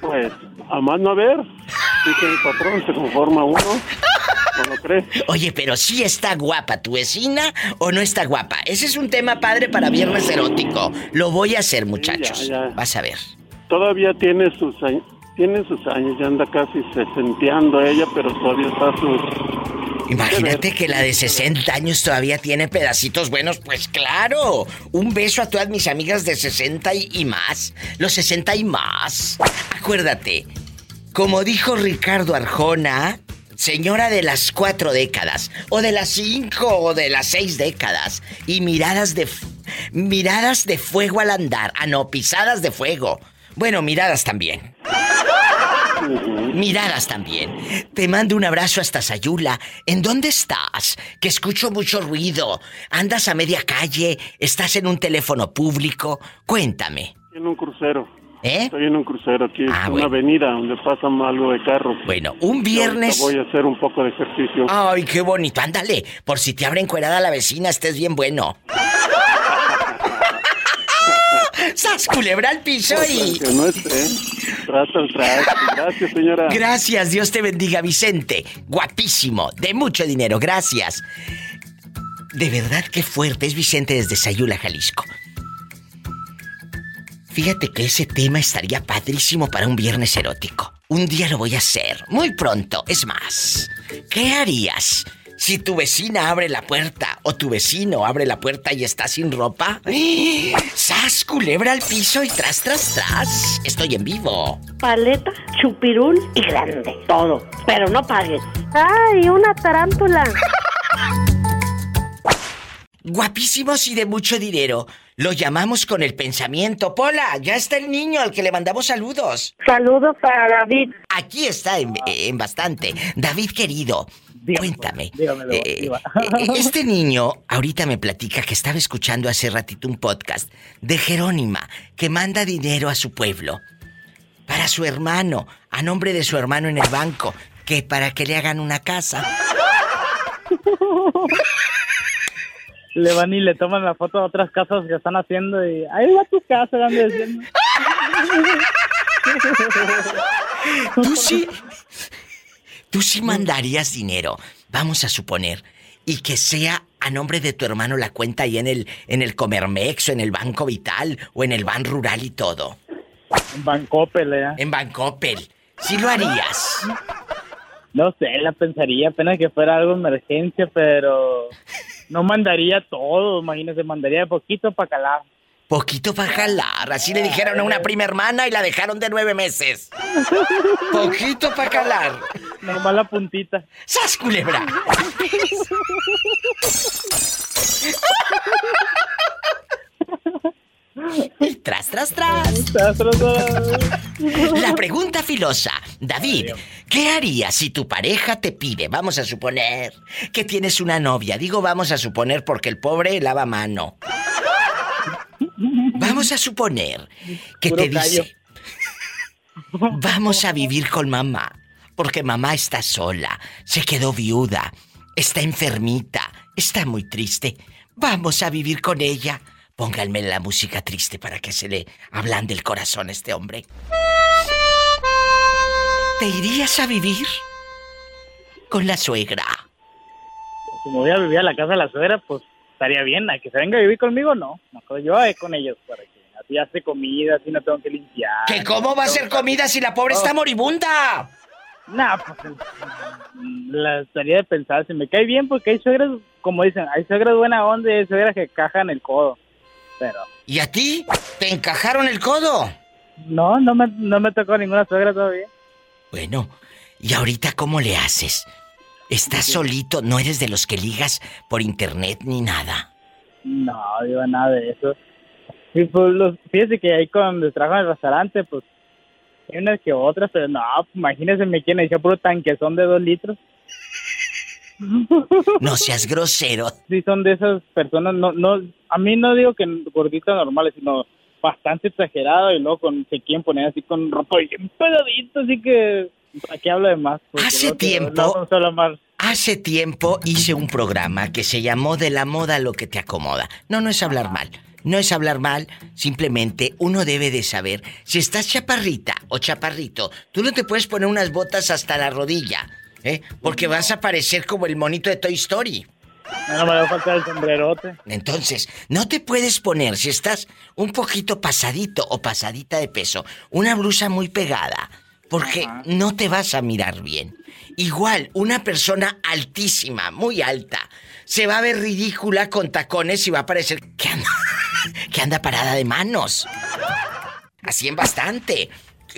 [SPEAKER 22] pues, a más no haber, dice el patrón, se conforma uno. ¿No lo cree?
[SPEAKER 1] Oye, pero sí está guapa tu vecina o no está guapa. Ese es un tema padre para viernes erótico. Lo voy a hacer, muchachos.
[SPEAKER 22] ya.
[SPEAKER 1] Vas a ver.
[SPEAKER 22] Todavía tiene sus tiene sus años, ya anda casi sesenteando ella, pero todavía está sus...
[SPEAKER 1] Imagínate que la de 60 años todavía tiene pedacitos buenos. Pues claro. Un beso a todas mis amigas de 60 y, y más. Los 60 y más. Acuérdate, como dijo Ricardo Arjona, señora de las cuatro décadas, o de las cinco, o de las seis décadas, y miradas de... Miradas de fuego al andar. Ah, no, pisadas de fuego. Bueno, miradas también. Miradas también. Te mando un abrazo hasta Sayula. ¿En dónde estás? Que escucho mucho ruido. ¿Andas a media calle? ¿Estás en un teléfono público? Cuéntame.
[SPEAKER 22] En un crucero.
[SPEAKER 1] ¿Eh?
[SPEAKER 22] Estoy en un crucero aquí,
[SPEAKER 1] Ah,
[SPEAKER 22] una
[SPEAKER 1] bueno.
[SPEAKER 22] avenida donde pasan algo de carros.
[SPEAKER 1] Bueno, un viernes-
[SPEAKER 22] Voy a hacer un poco de ejercicio.
[SPEAKER 1] Ay, qué bonito. Ándale. Por si te abren cuerada la vecina, estés bien bueno. ¡Sas, culebra al piso y...
[SPEAKER 22] Que no esté. Trata el traste. Gracias, señora.
[SPEAKER 1] Gracias, Dios te bendiga, Vicente. Guapísimo, de mucho dinero, gracias. De verdad que fuerte es Vicente desde Sayula, Jalisco. Fíjate que ese tema estaría padrísimo para un viernes erótico. Un día lo voy a hacer, muy pronto. Es más, ¿qué harías si tu vecina abre la puerta o tu vecino abre la puerta y está sin ropa? ¡Eh! ¡Sas, culebra al piso y tras, tras, tras! Estoy en vivo.
[SPEAKER 19] Paleta, chupirul y grande. Todo. Pero no pagues.
[SPEAKER 21] ¡Ay, una tarántula!
[SPEAKER 1] Guapísimos y de mucho dinero. Lo llamamos con el pensamiento. Pola, ya está el niño al que le mandamos saludos.
[SPEAKER 21] Saludos para David.
[SPEAKER 1] Aquí está en, en bastante. David querido, cuéntame.
[SPEAKER 23] dígamelo,
[SPEAKER 1] eh,
[SPEAKER 23] diva.
[SPEAKER 1] eh, este niño ahorita me platica que estaba escuchando hace ratito un podcast de Jerónima que manda dinero a su pueblo para su hermano, a nombre de su hermano en el banco, que para que le hagan una casa.
[SPEAKER 23] Le van y le toman la foto a otras casas que están haciendo y ahí va tu casa, ando diciendo.
[SPEAKER 1] Tú sí. Tú sí mandarías dinero, vamos a suponer, y que sea a nombre de tu hermano la cuenta ahí en el, en el Comermex o en el Banco Vital o en el Ban Rural y todo.
[SPEAKER 23] En Bancopel, ¿eh?
[SPEAKER 1] En Bancopel. Sí lo harías.
[SPEAKER 23] No sé, la pensaría apenas que fuera algo emergencia, pero no mandaría todo, imagínese, mandaría poquito para calar.
[SPEAKER 1] Poquito para jalar. Así le dijeron a una prima hermana y la dejaron de nueve meses. Poquito para calar.
[SPEAKER 23] Nomás la puntita.
[SPEAKER 1] ¡Sas, culebra! Tras, tras, tras. La pregunta filosa. David, ¿qué harías si tu pareja te pide? Vamos a suponer que tienes una novia. Digo vamos a suponer porque el pobre lava mano. Vamos a suponer que te dice, vamos a vivir con mamá, porque mamá está sola, se quedó viuda, está enfermita, está muy triste. Vamos a vivir con ella. Pónganme la música triste para que se le ablande el corazón a este hombre. ¿Te irías a vivir con la suegra?
[SPEAKER 23] Si me voy a vivir a la casa de la suegra, pues estaría bien. A que se venga a vivir conmigo, no. No, yo voy con ellos para que así hace comida, así no tengo que limpiar.
[SPEAKER 1] ¿Que cómo va a ser comida si la pobre está moribunda?
[SPEAKER 23] Nah, pues la estaría de pensar. Si me cae bien, porque hay suegras, como dicen, hay suegras buena onda y hay suegras que cajan el codo. Pero.
[SPEAKER 1] ¿Y a ti? ¿Te encajaron el codo?
[SPEAKER 23] No, no me, no me tocó ninguna suegra todavía.
[SPEAKER 1] Bueno, ¿y ahorita cómo le haces? ¿Estás solito? ¿No eres de los que ligas por internet ni nada?
[SPEAKER 23] No, digo nada de eso. Sí, pues los, fíjese que ahí cuando trabajo en el restaurante, pues hay unas que otras, pero no, imagínese me quieren echar puro tanquezón de dos litros.
[SPEAKER 1] No seas grosero.
[SPEAKER 23] Sí, son de esas personas, no, no, a mí no digo que gorditas normales, sino bastante exagerado y luego con, se quieren poner así con ropa bien pedadito, así que ¿para qué hablo de más?
[SPEAKER 1] Hace tiempo-. Hace tiempo hice un programa que se llamó De la moda lo que te acomoda. No, no es hablar mal. No es hablar mal, simplemente uno debe de saber si estás chaparrita o chaparrito, tú no te puedes poner unas botas hasta la rodilla, ¿eh? Porque vas a parecer como el monito de Toy Story.
[SPEAKER 23] No me va a faltar el sombrerote.
[SPEAKER 1] Entonces, no te puedes poner, si estás un poquito pasadito o pasadita de peso, una blusa muy pegada, porque no te vas a mirar bien. Igual, una persona altísima, muy alta, se va a ver ridícula con tacones y va a parecer que anda, que anda parada de manos. Así en bastante.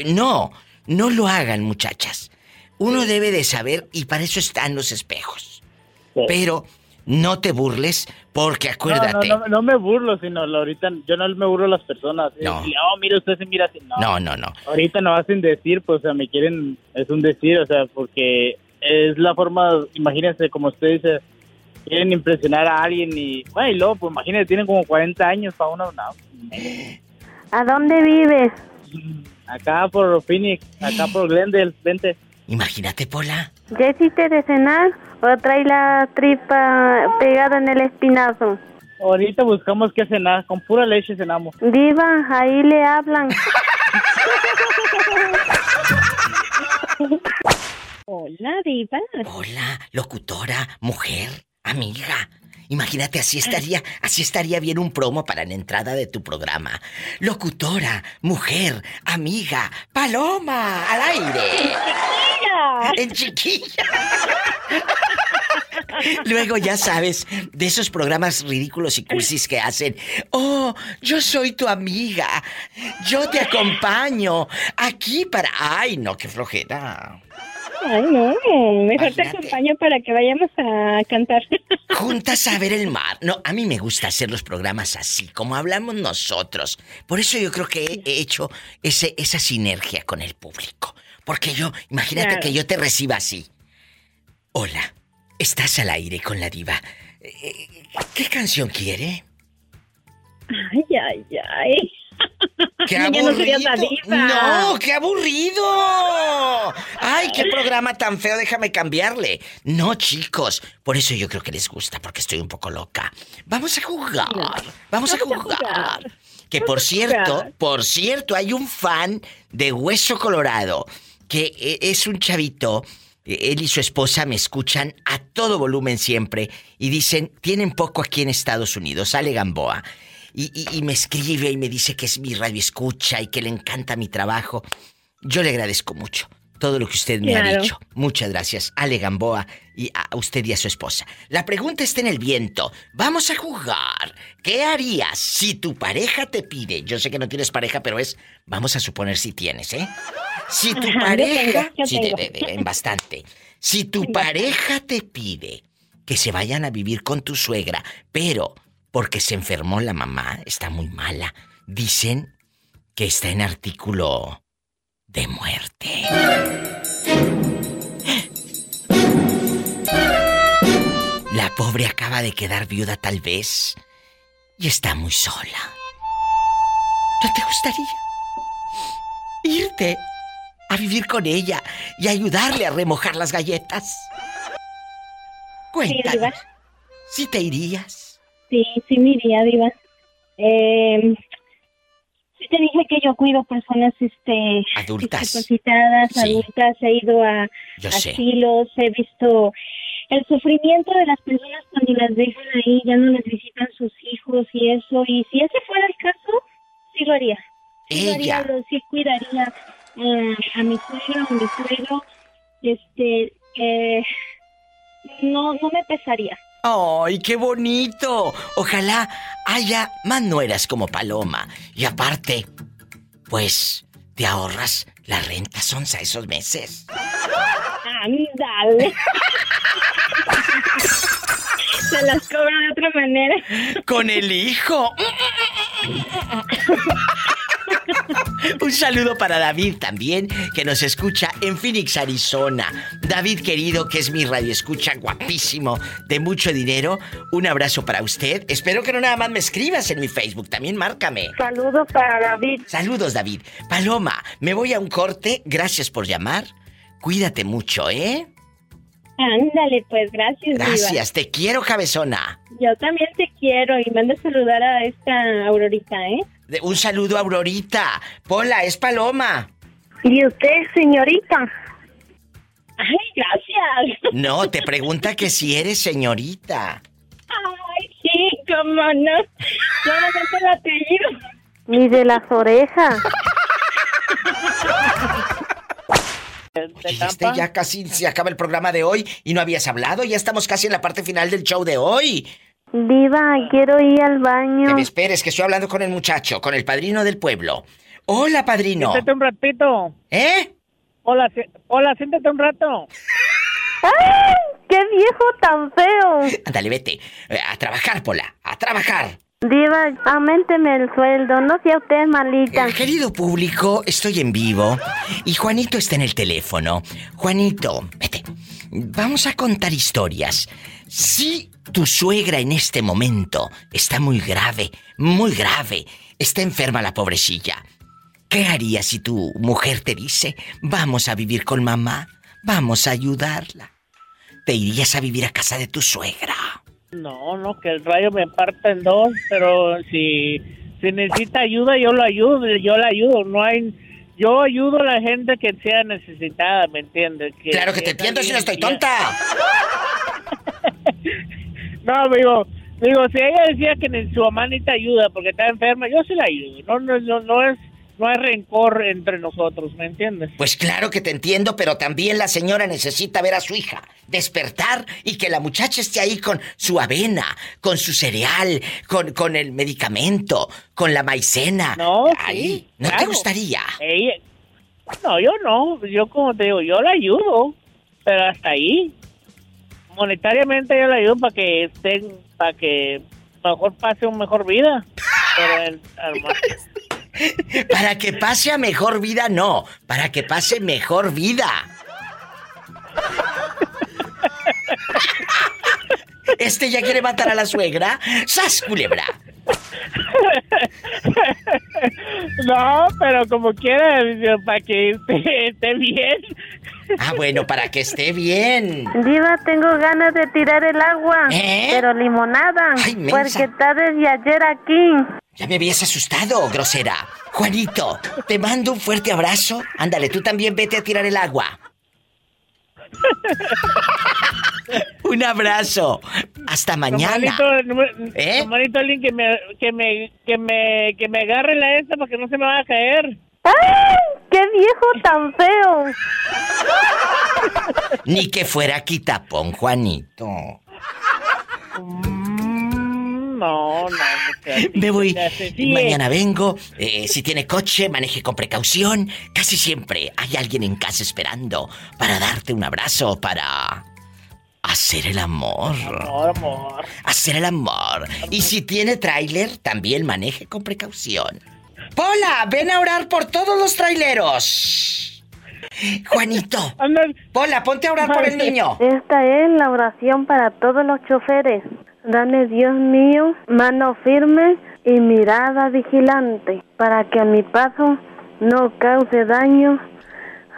[SPEAKER 1] No, no lo hagan, muchachas. Uno debe de saber y para eso están los espejos. Pero no te burles porque acuérdate.
[SPEAKER 23] No, no, no, no me burlo, sino lo- ahorita yo no me burlo a las personas.
[SPEAKER 1] No.
[SPEAKER 23] Y, oh, mira, usted se mira así. No,
[SPEAKER 1] No, no, no.
[SPEAKER 23] Ahorita no hacen decir, pues, o sea, me quieren, es un decir, o sea, porque es la forma, imagínense, como usted dice, quieren impresionar a alguien y, bueno, y luego, pues, imagínense, tienen como 40 años para uno, no.
[SPEAKER 4] ¿A dónde vives?
[SPEAKER 23] Acá por Phoenix, acá por Glendale, vente.
[SPEAKER 1] Imagínate, Pola.
[SPEAKER 4] ¿Ya hiciste de cenar o trae la tripa pegada en el espinazo?
[SPEAKER 23] Ahorita buscamos qué cenar, con pura leche cenamos.
[SPEAKER 4] Diva, ahí le hablan.
[SPEAKER 11] Hola, Diva.
[SPEAKER 1] Hola, locutora, mujer, amiga. Imagínate, así estaría, así estaría bien un promo para la entrada de tu programa. Locutora, mujer, amiga, paloma, al aire. En chiquilla. Luego ya sabes, de esos programas ridículos y cursis que hacen. Oh, yo soy tu amiga. Yo te acompaño. Aquí para. Ay, no, qué flojera.
[SPEAKER 11] Ay, no, mejor te acompaño para que vayamos a cantar.
[SPEAKER 1] Juntas a ver el mar. No, a mí me gusta hacer los programas así, como hablamos nosotros. Por eso yo creo que he he hecho ese, esa sinergia con el público. Porque yo, imagínate
[SPEAKER 11] Claro.
[SPEAKER 1] que yo te reciba así. Hola, estás al aire con la diva. Eh, ¿Qué canción quiere?
[SPEAKER 11] Ay, ay, ay.
[SPEAKER 1] ¡Qué aburrido! ¡No, qué aburrido! ¡Ay, qué programa tan feo! Déjame cambiarle. No, chicos. Por eso yo creo que les gusta, porque estoy un poco loca. Vamos a jugar. Vamos a jugar. Que por cierto, por cierto, hay un fan de Hueso Colorado que eh, es un chavito. Eh, Él y su esposa me escuchan a todo volumen siempre y dicen, tienen poco aquí en Estados Unidos, sale Gamboa. Y, y- y me escribe y me dice que es mi radio escucha y que le encanta mi trabajo. Yo le agradezco mucho. todo lo que usted me ha dicho. Muchas gracias, Ale Gamboa, y a usted y a su esposa. La pregunta está en el viento. Vamos a jugar. ¿Qué harías si tu pareja te pide? Yo sé que no tienes pareja, pero es. Vamos a suponer si tienes, ¿eh? Si tu
[SPEAKER 11] yo
[SPEAKER 1] pareja.
[SPEAKER 11] tengo, yo
[SPEAKER 1] sí,
[SPEAKER 11] tengo.
[SPEAKER 1] de- de- en bastante. Si tu pareja te pide que se vayan a vivir con tu suegra, pero porque se enfermó la mamá, está muy mala. Dicen que está en artículo de muerte. La pobre acaba de quedar viuda tal vez y está muy sola. ¿No te gustaría irte a vivir con ella y ayudarle a remojar las galletas? Cuéntanos.
[SPEAKER 11] Diva.
[SPEAKER 1] ¿Sí te irías?
[SPEAKER 11] Sí, sí, mi día, Diva. Eh, sí te dije que yo cuido personas este,
[SPEAKER 1] Adultas.
[SPEAKER 11] discapacitadas,
[SPEAKER 1] Sí.
[SPEAKER 11] adultas. He ido a
[SPEAKER 1] Yo sé.
[SPEAKER 11] asilos, he visto el sufrimiento de las personas cuando las dejan ahí, ya no les visitan sus hijos y eso. Y si ese fuera el caso, sí lo haría. Sí lo
[SPEAKER 1] Ella.
[SPEAKER 11] haría, lo- sí cuidaría eh, a mi suegro, a mi suegro. Este, eh, no, no me pesaría.
[SPEAKER 1] ¡Ay, qué bonito! Ojalá haya más nueras como Paloma. Y aparte, pues, te ahorras la renta sonsa esos meses.
[SPEAKER 11] Ándale. Se las cobro de otra manera.
[SPEAKER 1] Con el hijo. Un saludo para David también, que nos escucha en Phoenix, Arizona. David querido, que es mi radioescucha guapísimo, de mucho dinero. Un abrazo para usted. Espero que no nada más me escribas en mi Facebook, también márcame.
[SPEAKER 11] Saludos para David.
[SPEAKER 1] Saludos, David. Paloma, me voy a un corte. Gracias por llamar. Cuídate mucho, ¿eh?
[SPEAKER 11] Ándale, pues gracias. Diva.
[SPEAKER 1] Gracias, te quiero, cabezona.
[SPEAKER 11] Yo también te quiero y manda a saludar a esta Aurorita, ¿eh?
[SPEAKER 1] De- Un saludo a Aurorita. Pola, es Paloma.
[SPEAKER 11] ¿Y usted, señorita? Ay, gracias.
[SPEAKER 1] No, te pregunta que si eres señorita.
[SPEAKER 11] Ay, sí, cómo no. Solamente el apellido.
[SPEAKER 8] Ni de las orejas.
[SPEAKER 1] Este ya casi se acaba el programa de hoy y no habías hablado. Ya estamos casi en la parte final del show de hoy.
[SPEAKER 8] Diva, quiero ir al
[SPEAKER 1] Que
[SPEAKER 8] baño.
[SPEAKER 1] me esperes, que estoy hablando con el muchacho, con el padrino del pueblo. Hola, padrino.
[SPEAKER 24] Siéntate un ratito.
[SPEAKER 1] ¿Eh?
[SPEAKER 24] Hola, si- hola, siéntate un rato.
[SPEAKER 8] ¡Ay! ¡Qué viejo tan feo!
[SPEAKER 1] Ándale, vete. Eh, A trabajar, Pola. A trabajar.
[SPEAKER 8] Diva, aumenteme el sueldo, no sea usted malita.
[SPEAKER 1] Eh, querido público, estoy en vivo y Juanito está en el teléfono. Juanito, vete. Vamos a contar historias. Si tu suegra en este momento está muy grave, muy grave, está enferma la pobrecilla, ¿qué harías si tu mujer te dice, vamos a vivir con mamá, vamos a ayudarla? ¿Te irías a vivir a casa de tu suegra?
[SPEAKER 24] No, no, que el rayo me parta en dos, pero si, si necesita ayuda, yo lo ayudo, yo la ayudo. No hay, yo ayudo a la gente que sea necesitada, ¿me entiendes?
[SPEAKER 1] Claro que te entiendo si no estoy tonta.
[SPEAKER 24] No, amigo, digo, si ella decía que ne- su mamá necesita ayuda porque está enferma, yo sí la ayudo. No, no, no, no es, no hay rencor entre nosotros, ¿me entiendes?
[SPEAKER 1] Pues claro que te entiendo, pero también la señora necesita ver a su hija, despertar y que la muchacha esté ahí con su avena, con su cereal, con, con el medicamento, con la maicena.
[SPEAKER 24] No,
[SPEAKER 1] ahí. ¿No te gustaría?
[SPEAKER 24] Ella, no, yo no, yo como te digo, yo la ayudo, pero hasta ahí. Monetariamente yo la ayudo para que estén, para que mejor pase una mejor vida. Pero el- al-
[SPEAKER 1] Para que pase a mejor vida, no. Para que pase mejor vida. Este ya quiere matar a la suegra. ¡Sas, culebra!
[SPEAKER 24] No, pero como quiera, para que esté, esté bien.
[SPEAKER 1] Ah, bueno, para que esté bien.
[SPEAKER 8] Diva, tengo ganas de tirar el agua.
[SPEAKER 1] ¿Eh?
[SPEAKER 8] Pero limonada.
[SPEAKER 1] mensa.
[SPEAKER 8] porque está desde ayer aquí.
[SPEAKER 1] Ya me habías asustado, grosera. Juanito, te mando un fuerte abrazo. Ándale, tú también vete a tirar el agua. un abrazo. Hasta mañana.
[SPEAKER 24] Normalito,
[SPEAKER 1] ¿Eh?
[SPEAKER 24] normalito alguien que me, que me, que me, que me agarre la esta para que no se me vaya a caer.
[SPEAKER 8] ¡Ay! ¡Qué viejo tan feo!
[SPEAKER 1] Ni que fuera quitapón, Juanito.
[SPEAKER 23] Mm, no, no.
[SPEAKER 1] Me voy. Mañana vengo. Eh, si tiene coche, maneje con precaución. Casi siempre hay alguien en casa esperando para darte un abrazo, para hacer el amor.
[SPEAKER 23] Amor, amor.
[SPEAKER 1] Hacer el amor. Y si tiene tráiler, también maneje con precaución. Pola, ven a orar por todos los traileros. Juanito. Pola, ponte a orar por el niño.
[SPEAKER 8] Esta es la oración para todos los choferes. Dame, Dios mío, mano firme y mirada vigilante, para que a mi paso no cause daño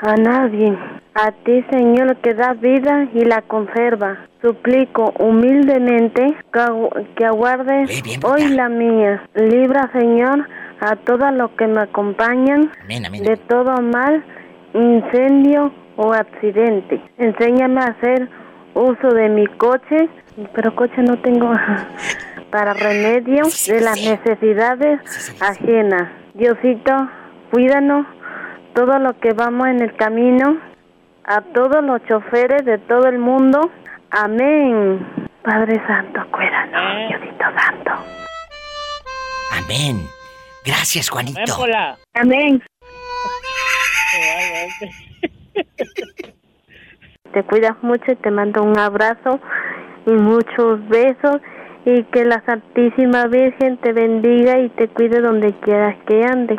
[SPEAKER 8] a nadie. A ti, Señor, que da vida y la conserva. Suplico humildemente que, aguardes hoy la mía. Libra, Señor, a todos los que me acompañan de todo mal, incendio o accidente. Enséñame a hacer uso de mi coche, pero coche no tengo para remedio de las necesidades ajenas. Diosito, cuídanos todo lo que vamos en el camino, a todos los choferes de todo el mundo. Amén. Padre Santo, cuídanos, Diosito Santo.
[SPEAKER 1] Amén. Gracias, Juanito.
[SPEAKER 8] Amén. te cuidas mucho y te mando un abrazo y muchos besos y que la Santísima Virgen te bendiga y te cuide donde quieras que ande.